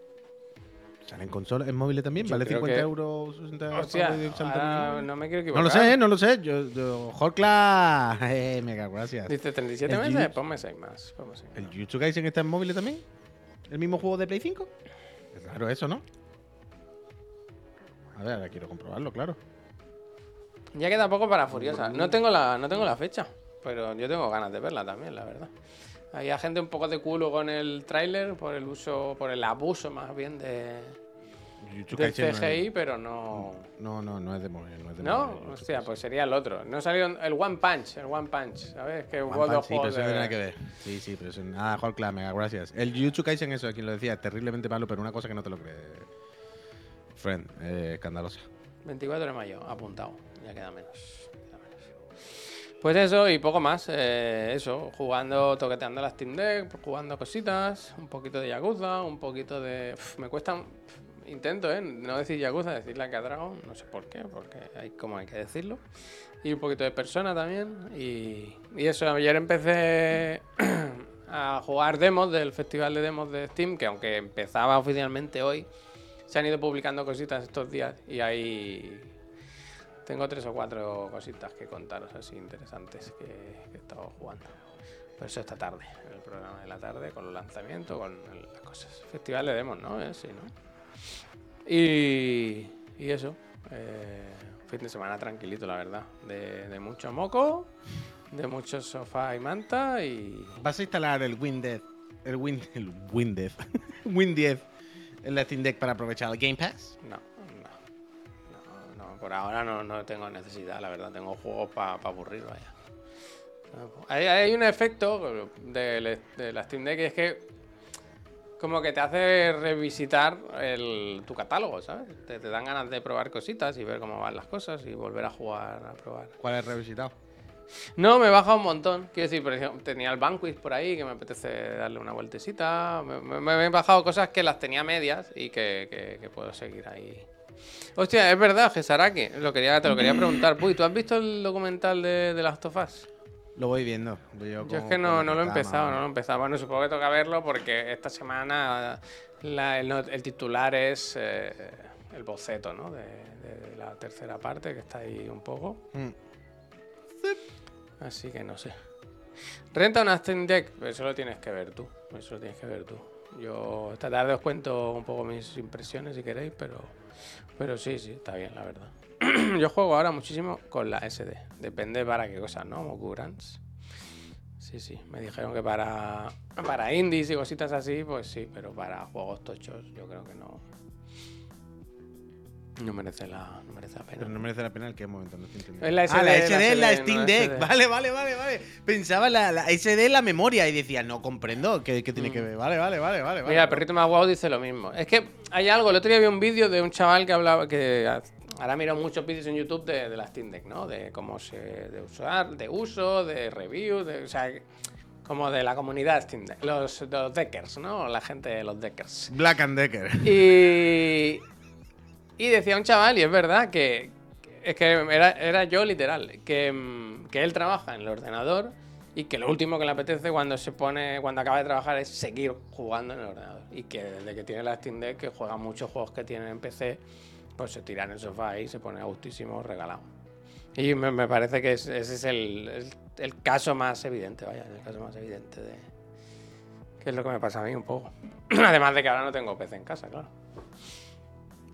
¿Sale en consola, en móviles también? Yo ¿Vale creo 50 que- euros? 60 Hostia, sale ahora no me quiero No equivocar. lo sé, no lo sé. Yo, yo Jorkla. Eh, mega gracias. Dice 37 El meses, ponme 6 más. ponme seis ¿El más. Jujutsu Kaisen está en móviles también? ¿El mismo juego de Play 5? Es raro eso, ¿no? A ver, ahora quiero comprobarlo, claro. Ya queda poco para Furiosa. No tengo la, no tengo la fecha, pero yo tengo ganas de verla también, la verdad. Había gente un poco de culo con el tráiler por el uso, por el abuso más bien de, Jujutsu del Kaisen no es- CGI, pero no. No, no, no es de móvil. No, es de ¿No? móvil, Hostia, pues sería el otro. No salió el One Punch, el One Punch, ¿sabes? Que One Punch, sí, pero eso no tiene nada que ver. Sí, sí, pero eso nada, Jorkla, mega gracias. El Jujutsu Kaisen, eso, quien lo decía, terriblemente malo, pero una cosa que no te lo crees. Friend, eh, escandalosa. 24 de mayo, apuntado. Ya queda menos. queda menos. Pues eso y poco más. eh, eso, jugando, toqueteando la Steam Deck, jugando cositas, un poquito de Yakuza, un poquito de. Uf, me cuesta. Intento, ¿eh? No decir Yakuza, decir la Dragon, no sé por qué, porque hay como hay que decirlo. Y un poquito de persona también. Y, y eso, ayer empecé a jugar demos del festival de demos de Steam, que aunque empezaba oficialmente hoy, se han ido publicando cositas estos días y ahí tengo tres o cuatro cositas que contaros así interesantes que, que he estado jugando. Por eso esta tarde, el programa de la tarde, con los lanzamientos, con las cosas. Festival de demos, ¿no? Eh, sí, ¿no? Y, y eso. eh, fin de semana tranquilito, la verdad. De, de mucho moco, de mucho sofá y manta y... ¿Vas a instalar el Windev? El Win, el Windev. Win 10 en la Steam Deck para aprovechar el Game Pass? No, no. No, no, por ahora no, no tengo necesidad, la verdad. Tengo juegos para aburrir, vaya. Hay, hay un efecto de, de la Steam Deck es que como que te hace revisitar el, tu catálogo, ¿sabes? Te, te dan ganas de probar cositas y ver cómo van las cosas y volver a jugar, a probar. ¿Cuál es revisitado? No, me he bajado un montón. Quiero decir, por ejemplo, tenía el Banquist por ahí que me apetece darle una vueltecita. Me, me- me he bajado cosas que las tenía medias y que, que- que puedo seguir ahí. Hostia, es verdad, Gesaraki. Lo quería, te lo quería preguntar. Puy, ¿tú has visto el documental de, de Last of Us? Lo voy viendo. Yo, Yo es que no, no lo he empezado, no lo he empezado. Bueno, supongo que toca verlo porque esta semana la- el, titular es eh, el boceto, ¿no? De, de la tercera parte, que está ahí un poco. Mm. Así que no sé. Renta una Steam Deck, eso lo tienes que ver tú. Eso lo tienes que ver tú. Yo esta tarde os cuento un poco mis impresiones si queréis, pero, pero sí, sí, está bien, la verdad. Yo juego ahora muchísimo con la SD. Depende para qué cosas, ¿no? Moku Grants. Sí, sí. Me dijeron que para, para indies y cositas así, pues sí, pero para juegos tochos yo creo que no. No merece la, no merece la pena. Pero no merece la pena el que momento, no estoy. Es la ah, la SD, SD es la la Steam no Deck. SD. Vale, vale, vale, vale. Pensaba la, la SD es la memoria y decía, no comprendo qué, qué tiene que ver. Vale, vale, vale, vale. Mm. Mira, el perrito más guau dice lo mismo. Es que hay algo, el otro día vi un vídeo de un chaval que hablaba, que ahora miro muchos vídeos en YouTube de, de la Steam Deck, ¿no? De cómo se, de usar, de uso, de review, de, o sea, como de la comunidad Steam Deck. Los, los deckers, ¿no? La gente de los deckers. Black and Decker. Y, y decía un chaval, y es verdad, que es que era, era yo literal, que, que él trabaja en el ordenador y que lo último que le apetece cuando se pone, cuando acaba de trabajar es seguir jugando en el ordenador. Y que desde que tiene la Steam Deck, que juega muchos juegos que tiene en PC, pues se tira en el sofá y se pone a gustísimo regalado. Y me, me parece que es- ese es el, el- el caso más evidente, vaya, el caso más evidente de... Que es lo que me pasa a mí un poco. Además de que ahora no tengo PC en casa, claro.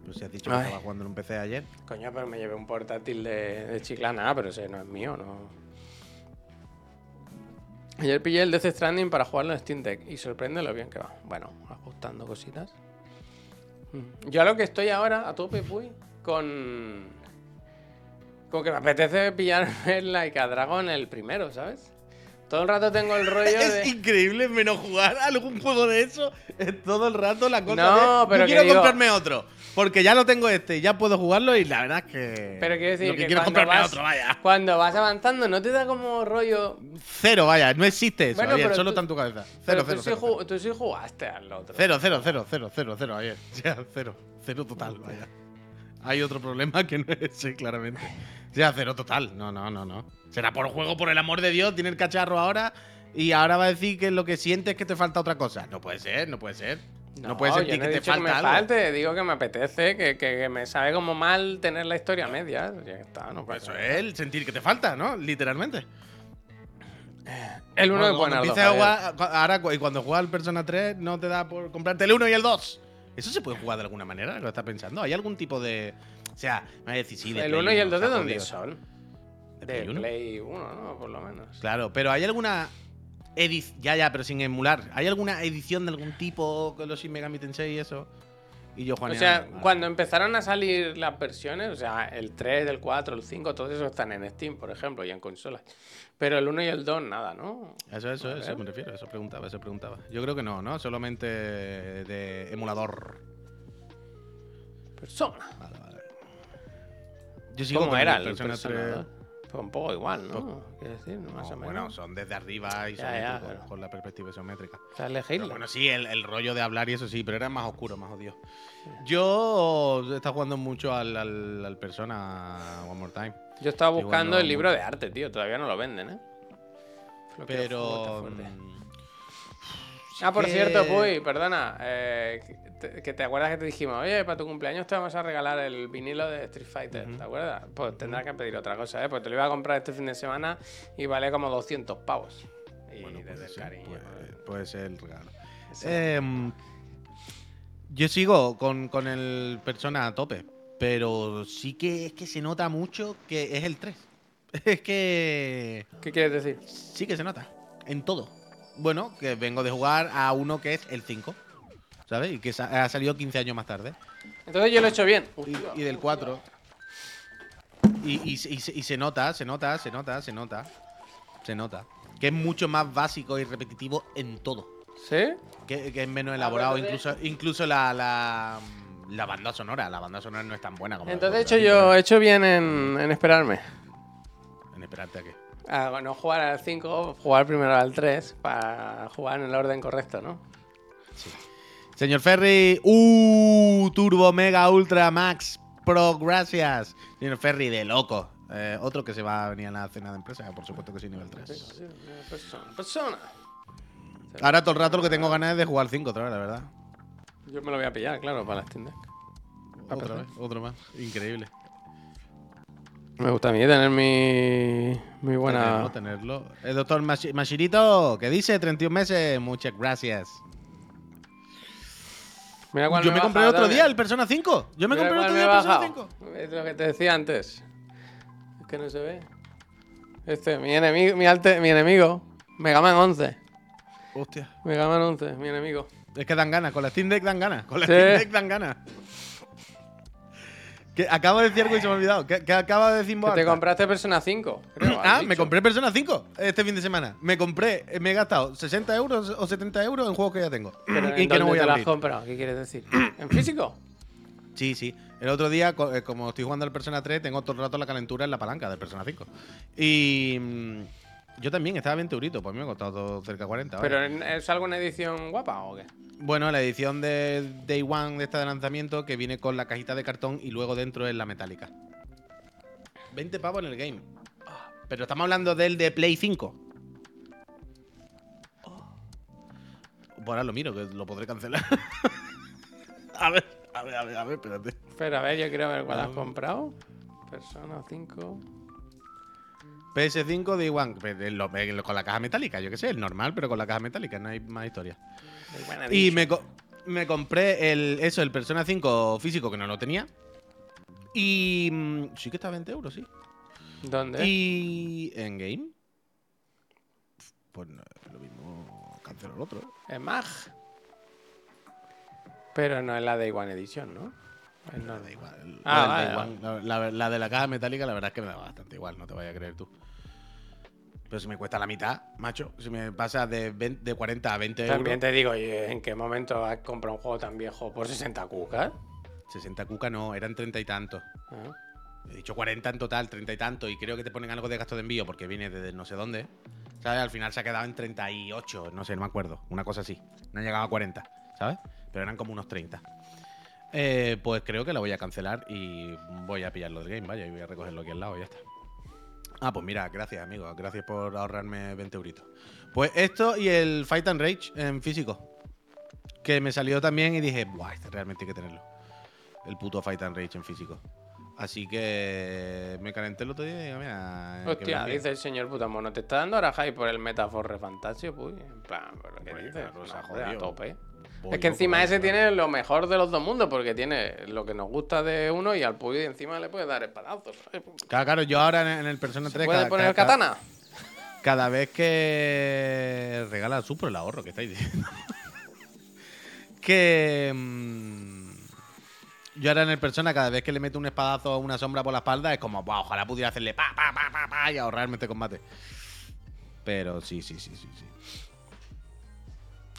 Pues si has dicho que Ay. estaba jugando en un PC ayer. Coño, pero me llevé un portátil de, de Chiclana, pero ese no es mío, no. Ayer pillé el Death Stranding para jugarlo en Steam Deck y sorprende lo bien que va. Bueno, ajustando cositas. Yo a lo que estoy ahora, a tope, fui, con. Con que me apetece pillarme el Like a Dragon el primero, ¿sabes? Todo el rato tengo el rollo Es de. increíble menos jugar a algún juego de eso. Es todo el rato la cosa No, de, pero yo quiero digo- comprarme otro. Porque ya lo tengo este y ya puedo jugarlo y la verdad es que. Pero quiero decir lo que, que, quiero comprarme vas, otro, vaya. cuando vas avanzando, ¿no te da como rollo Cero, vaya. No existe eso, Bueno, ayer, solo tú- está en tu cabeza. Pero Cero, cero, tú, sí cero. tú sí jugaste al otro. Cero, cero, cero, cero, cero, cero, ayer. Sea, cero. Cero total, vaya. Hay otro problema que no es ese, claramente. Sea, cero total. No, no, no, no. Será por juego, por el amor de Dios, tiene el cacharro ahora y ahora va a decir que lo que sientes es que te falta otra cosa. No puede ser, no puede ser. No, puedes yo sentir no he que te dicho falta me algo. falte, digo que me apetece, que, que- que me sabe como mal tener la historia a medias. Ya está, no Pues pasa eso nada. es el sentir que te falta, ¿no? Literalmente. El uno de cuando, Buenardo, empiezas a Javier. jugar, cu- ahora y cuando juegas al Persona 3 no te da por comprarte el 1 y el 2. ¿Eso se puede jugar de alguna manera? ¿Lo estás pensando? ¿Hay algún tipo de. O sea, me vas a decir, sí, de El Play 1 y el uno, 2 de dónde son? ¿De De Play uno? Play 1, ¿no? Por lo menos. Claro, pero ¿hay alguna edición. Ya, ya, pero sin emular. ¿Hay alguna edición de algún tipo con los Shin Megami Tensei y eso? Y yo, Juan. O sea, cuando empezaron a salir las versiones, o sea, el 3, el 4, el 5, todos esos están en Steam, por ejemplo, y en consolas. Pero el 1 y el 2, nada, ¿no? Eso, eso, eso me refiero, eso preguntaba, eso preguntaba. Yo creo que no, ¿no? Solamente de emulador. Persona. Vale, vale. Yo sigo ¿Cómo era el el Persona Persona 3. 2? Pues un poco igual, ¿no? Quiero decir, más o menos. bueno, son desde arriba Ya, y ya, isométrico, pero- con la perspectiva isométrica. Pero bueno, sí, el, el rollo de hablar y eso sí, pero era más oscuro, más odio. Yo he estado jugando mucho al, al, al Persona One More Time. Yo estaba buscando el libro de arte, tío. Todavía no lo venden, ¿eh? Lo Pero. mm, Ah, por que- cierto, Puy, perdona. eh, te, que te acuerdas que te dijimos, oye, para tu cumpleaños te vamos a regalar el vinilo de Street Fighter, ¿te acuerdas? Pues tendrás que pedir otra cosa, ¿eh? Pues te lo iba a comprar este fin de semana y vale como 200 pavos. Y Bueno, desde el ser, cariño. puede, puede ser el regalo. Sí. Em, yo sigo con, con el Persona a tope, pero sí que es que se nota mucho que es el 3. Es que ¿Qué quieres decir? sí que se nota, en todo. Bueno, que vengo de jugar a uno que es el 5, ¿sabes? Y que sa- ha salido 15 años más tarde. Entonces yo lo he hecho bien. Y, y del 4. Y, y se- y se- nota, se nota, se nota, se nota. Se nota. Que es mucho más básico y repetitivo en todo. ¿Sí? Que, que es menos elaborado, pero de- incluso, incluso la, la, la banda sonora. La banda sonora no es tan buena como Entonces he hecho yo, he hecho bien en, en esperarme. En esperarte a que. A no jugar al 5, jugar primero al 3 para jugar en el orden correcto, ¿no? Señor Ferry, uh, Turbo Mega Ultra Max Pro, gracias. Señor Ferry, de loco. Eh, otro que se va a venir a la cena de empresa, por supuesto que sí, nivel 3. Persona. persona. Ahora todo el rato lo que tengo ganas es de jugar 5 otra vez, la verdad. Yo me lo voy a pillar, claro, para la Steam Deck. Otra vez, otro más. Increíble. Me gusta a mí tener mi, mi buena... Tenerlo, tenerlo. El doctor Mashi- Mashirito, que dice 31 meses, muchas gracias. Mira cuál Yo me compré bajado otro día el Persona 5. Yo me Mira compré cuál otro día el Persona bajado. 5. Es lo que te decía antes. Es que no se ve. Este, mi enemigo, mi, alte- mi enemigo. Mega Man 11. Hostia. Mega Man 11, mi enemigo. Es que dan ganas, con la Steam Deck dan ganas. Con la Sí. Steam Deck dan ganas. Que acabo de decir algo y se me ha olvidado. ¿Qué, qué acaba de decir Que te compraste Persona 5. creo, has Ah, me dicho. compré Persona 5 este fin de semana. Me compré, me he gastado 60 euros o 70 euros en juegos que ya tengo. Pero y ¿en que dónde no voy te has abrir. comprado? ¿Qué quieres decir? ¿En físico? Sí, sí. El otro día, co- eh, como estoy jugando al Persona 3, tengo todo el rato la calentura en la palanca del Persona 5. Y mm, yo también, estaba 20 euritos, pues me ha costado cerca de 40. vaya. ¿Pero es alguna edición guapa o qué? Bueno, la edición de Day One de esta de lanzamiento que viene con la cajita de cartón y luego dentro es la metálica. 20 pavos en el game. Pero estamos hablando del de Play 5. Pues ahora lo miro, que lo podré cancelar. a ver, a ver, a ver, a ver, espérate. Espera, a ver, yo quiero ver cuál Ah. has comprado. Persona 5. PS5 Day One, pues, eh, lo- eh, con la caja metálica, yo qué sé, el normal, pero con la caja metálica, no hay más historia. Muy buena Y me, co- me compré el, eso, el Persona 5 físico que no lo tenía. Y mm, sí que está a 20 euros, sí. ¿Dónde? Y en game, pues no, lo mismo cancelo el otro. En MAG. Pero no es la Day One Edition, ¿no? No, normal. da igual. Ah, la, la- la- la de la caja metálica, la verdad es que me da bastante igual, no te vayas a creer tú. Pero si me cuesta la mitad, macho, si me pasa de, 20 de 40 a 20 euros, También te digo, ¿y ¿en qué momento has comprado un juego tan viejo por 60 cucas? 60 cuca no, eran 30 y tantos. Ah. He dicho 40 en total, 30 y tanto, y creo que te ponen algo de gasto de envío porque viene desde no sé dónde. ¿Sabes? Al final se ha quedado en 38, no sé, no me acuerdo. Una cosa así. No han llegado a 40, ¿sabes? Pero eran como unos 30. Eh, pues creo que la voy a cancelar y voy a pillarlo del game, vaya, y voy a recogerlo aquí al lado y ya está. Ah, pues mira, gracias, amigo. Gracias por ahorrarme 20 euritos. Pues esto y el Fight and Rage en físico. Que me salió también y dije, buah, este realmente hay que tenerlo. El puto Fight and Rage en físico. Así que me calenté el otro día y digo, mira. Hostia, venga. dice el señor puta mono, ¿te está dando ahora hype por el Metafor Fantasio? Pues, en plan, ¿pero qué dices? ha No, hombre, a tope. Es que encima ese tiene lo mejor de los dos mundos, porque tiene lo que nos gusta de uno y al Puy encima le puede dar espadazos. Claro, claro, yo ahora en, el Persona 3. ¿Puede cada- poner el cada- katana? Cada vez que regala su por el ahorro que estáis diciendo. que. mm, yo ahora en el persona, cada vez que le meto un espadazo a una sombra por la espalda, es como, "Buah, ojalá pudiera hacerle pa, pa, pa, pa, pa y ahorrarme este combate. Pero sí, sí, sí, sí, sí.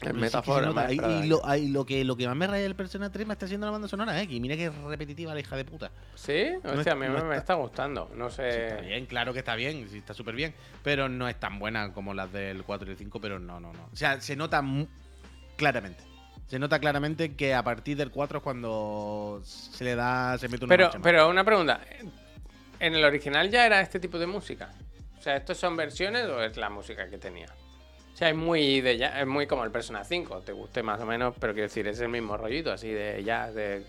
Sí es más y, lo, que, lo que más me raya del Persona 3 me está haciendo la banda sonora, ¿eh? Y mira que repetitiva la hija de puta. ¿Sí? Hostia, a mí no me, está- me está gustando. No Sí, está sé. bien, claro que está bien, sí, está súper bien. Pero no es tan buena como las del 4 y el 5, pero no, no, no. O sea, se nota claramente. Se nota claramente que a partir del 4 es cuando se le da, se mete una Pero, pero una pregunta. ¿En el original ya era este tipo de música? O sea, ¿estos son versiones o es la música que tenía? Sea, es muy de ya, es muy como el Persona 5, te guste más o menos, pero quiero decir, es el mismo rollito así de jazz, de,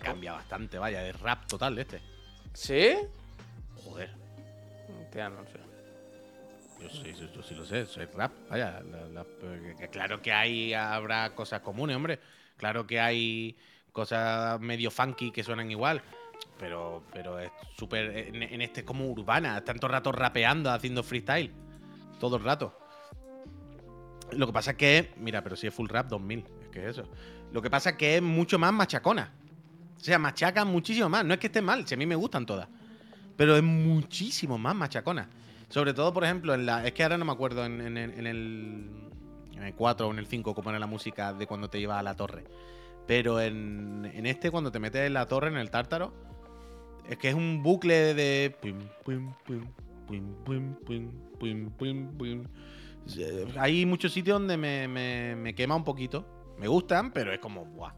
cambia bastante, vaya, de rap total este. ¿Sí? Joder, Hostia, no sé. yo sí, yo, yo sí lo sé, soy rap, vaya. la- la- claro que hay, habrá cosas comunes, hombre. Claro que hay cosas medio funky que suenan igual. Pero, pero es súper. En, en este es como urbana. Tanto rato rapeando, haciendo freestyle. Todo el rato. Lo que pasa es que. Mira, pero si es full rap 2000. Es que es eso. Lo que pasa es que es mucho más machacona. O sea, machaca muchísimo más. No es que esté mal, si a mí me gustan todas. Pero es muchísimo más machacona. Sobre todo, por ejemplo, en la. Es que ahora no me acuerdo en, en el- en el. En el 4 o en el 5 como era la música de cuando te ibas a la torre. Pero en, en este, cuando te metes en la torre, en el tártaro, es que es un bucle de. Eh, Hay muchos sitios donde me, me- me quema un poquito. Me gustan, pero es como, ¡buah!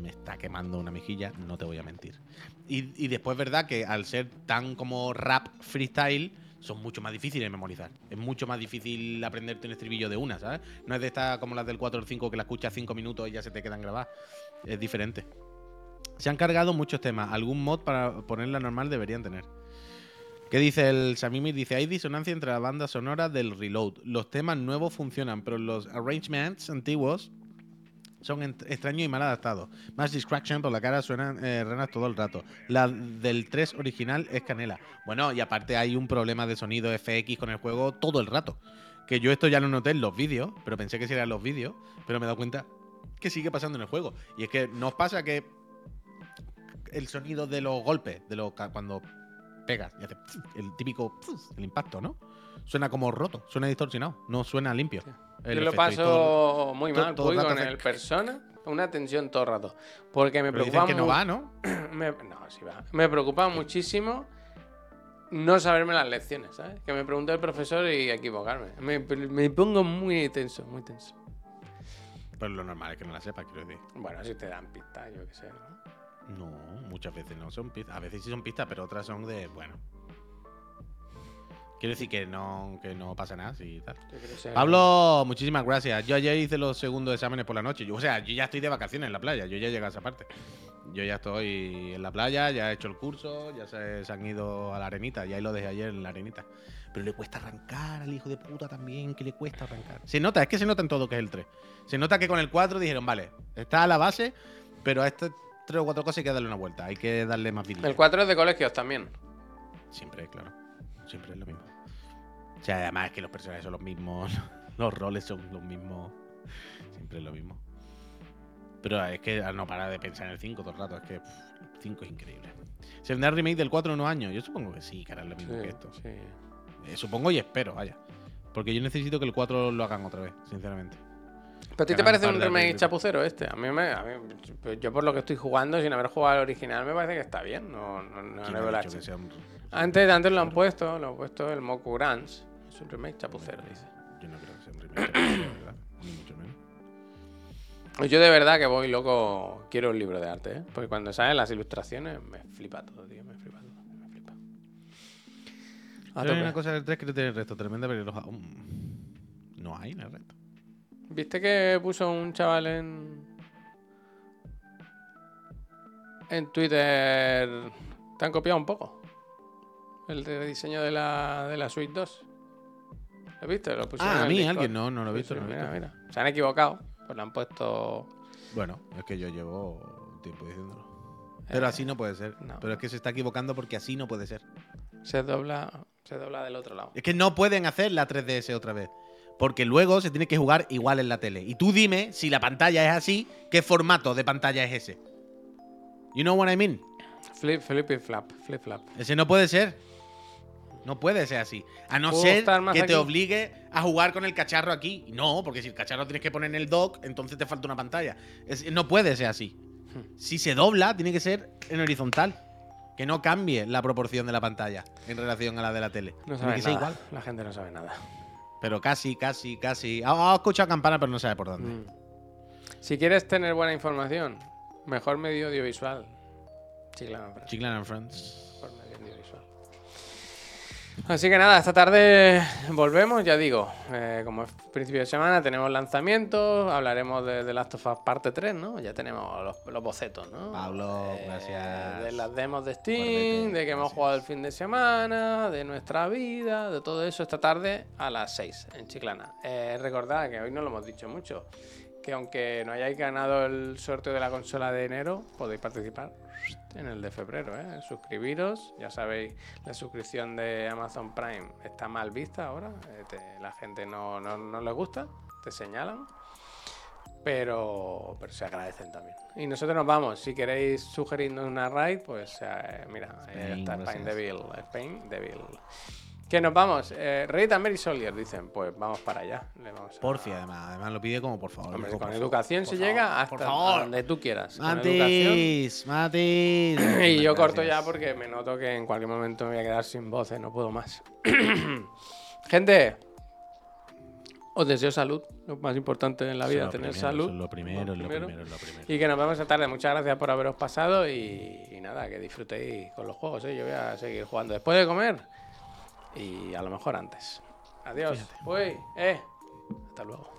Me está quemando una mejilla, no te voy a mentir. Y, y después, verdad, que al ser tan como rap freestyle, son mucho más difíciles de memorizar. Es mucho más difícil aprenderte un estribillo de una, ¿sabes? No es de estas como las del 4 o el 5 que la escuchas 5 minutos y ya se te quedan grabadas. Es diferente. Se han cargado muchos temas. Algún mod para ponerla normal deberían tener. ¿Qué dice el Samimi? Dice, hay disonancia entre la banda sonora del Reload. Los temas nuevos funcionan, pero los arrangements antiguos son extraños y mal adaptados. Más distraction por la cara suenan eh, renas todo el rato. La del 3 original es canela. Bueno, y aparte hay un problema de sonido FX con el juego todo el rato. Que yo esto ya lo noté en los vídeos, pero pensé que serían los vídeos, pero me he dado cuenta que sigue pasando en el juego. Y es que nos pasa que el sonido de los golpes, de los cuando pegas y hace el típico el impacto, ¿no? Suena como roto, suena distorsionado, no suena limpio. Yo lo todo. paso muy todo- mal todo el rato con hace- el persona. Una tensión todo el rato. Porque me Pero preocupa dicen que no va, ¿no? me- no, sí va. Me preocupa muchísimo no saberme las lecciones, ¿sabes? Que me pregunte el profesor y equivocarme. Me, me pongo muy tenso, muy tenso. Pero lo normal es que no la sepas, quiero decir. Bueno, si te dan pistas, yo qué sé, ¿no? No, muchas veces no son pistas. A veces sí son pistas, pero otras son de, bueno. Quiero decir que no, que no pasa nada, sí, y tal. Pablo, muchísimas gracias. Yo ayer hice los segundos exámenes por la noche. Yo, o sea, yo ya estoy de vacaciones en la playa. Yo ya llegué a esa parte. Yo ya estoy en la playa, ya he hecho el curso, ya se, se han ido a la arenita. Ya ahí lo dejé ayer en la arenita. Pero le cuesta arrancar al hijo de puta también, que le cuesta arrancar. Se nota, es que se nota en todo que es el 3. Se nota que con el 4 dijeron, vale, está a la base, pero a estas tres o cuatro cosas hay que darle una vuelta. Hay que darle más vida. El 4 es de colegios también. Siempre, claro. Siempre es lo mismo. O sea, además es que los personajes son los mismos, los roles son los mismos. Siempre es lo mismo. Pero es que al no parar de pensar en el 5 todo el rato, es que pff, el 5 es increíble. ¿Se vendrá el remake del 4 en unos años? Yo supongo que sí, que harán lo mismo Sí, que esto. sí. Eh, supongo y espero, vaya. Porque yo necesito que el 4 lo hagan otra vez, sinceramente. ¿Pero a ti te parece par un remake chapucero este? A mí me. a mí- pues yo por lo que estoy jugando, sin haber jugado al original, me parece que está bien. No, no, no ¿Quién le veo la Antes, antes lo han puesto, lo han puesto el Moku Grants. Es un remake chapucero, dice. Yo no creo que sea un remake, la verdad, Ni mucho menos. Yo de verdad que voy loco, quiero un libro de arte, ¿eh? Porque cuando salen las ilustraciones me flipa todo, tío, me flipa todo, me flipa. Pero hay una cosa del 3 que no tiene el resto, tremenda pelirroja. Mm, No hay en el resto. ¿Viste que puso un chaval en. en Twitter. Te han copiado un poco? El diseño de la, de la Suite 2. ¿Lo viste? Lo pusieron Ah, a mí, Discord. alguien, no, no lo he visto. Sí, no lo he mira, visto. mira. Se han equivocado. Pues le han puesto. Bueno, es que yo llevo tiempo diciéndolo. Pero Eh, así no puede ser. no. Pero es que se está equivocando porque así no puede ser. Se dobla. Se dobla del otro lado. Es que no pueden hacer la 3DS otra vez. Porque luego se tiene que jugar igual en la tele. Y tú dime, si la pantalla es así, ¿qué formato de pantalla es ese? You know what I mean? Flip, flip y flap. Flip flap. Ese no puede ser. No puede ser así. A no ¿Puedo ser que te obligue a jugar con el cacharro aquí. No, porque si el cacharro tienes que poner en el dock, entonces te falta una pantalla. Es- no puede ser así. Si se dobla, tiene que ser en horizontal. Que no cambie la proporción de la pantalla en relación a la de la tele. No tiene sabe que ser igual. La gente no sabe nada. Pero casi, casi, casi. Ha, ha escuchado campana, pero no sabe por dónde. Mm. Si quieres tener buena información, mejor medio audiovisual. Chiclana. Chiclan and Friends. Así que nada, esta tarde volvemos, ya digo, eh, como es principio de semana, tenemos lanzamientos, hablaremos de, de Last of Us parte 3, ¿no? Ya tenemos los, los bocetos, ¿no? Pablo, Eh, gracias. De las demos de Steam, Guardete, de que hemos gracias. jugado el fin de semana, de nuestra vida, de todo eso esta tarde a las 6 en Chiclana. Eh, recordad que hoy no lo hemos dicho mucho, que aunque no hayáis ganado el sorteo de la consola de enero, podéis participar en el de febrero, ¿eh? Suscribiros, ya sabéis, la suscripción de Amazon Prime está mal vista ahora, eh, te- la gente no, no, no les gusta, te señalan, pero, pero se agradecen también. Y nosotros nos vamos, si queréis sugerirnos una raid, pues eh, mira, ahí Spain, está Spain. Devil, Spain Devil. Que nos vamos. Eh, Rita Mary Solier dicen, pues vamos para allá. Le vamos a- Porfi, además. Además lo pide como por favor. Hombre, con por educación favor, se llega hasta favor. donde tú quieras. Matis, Matis. Y yo corto ya porque me noto que en cualquier momento me voy a quedar sin voz, ¿eh? no puedo más. Gente, os deseo salud, lo más importante en la vida, es tener primero, salud. eso es lo primero, es lo primero. primero, es lo primero. Y que nos vemos esta tarde. Muchas gracias por haberos pasado y, y nada, que disfrutéis con los juegos. ¿eh? Yo voy a seguir jugando después de comer y a lo mejor antes. Adiós. Uy, eh. Hasta luego.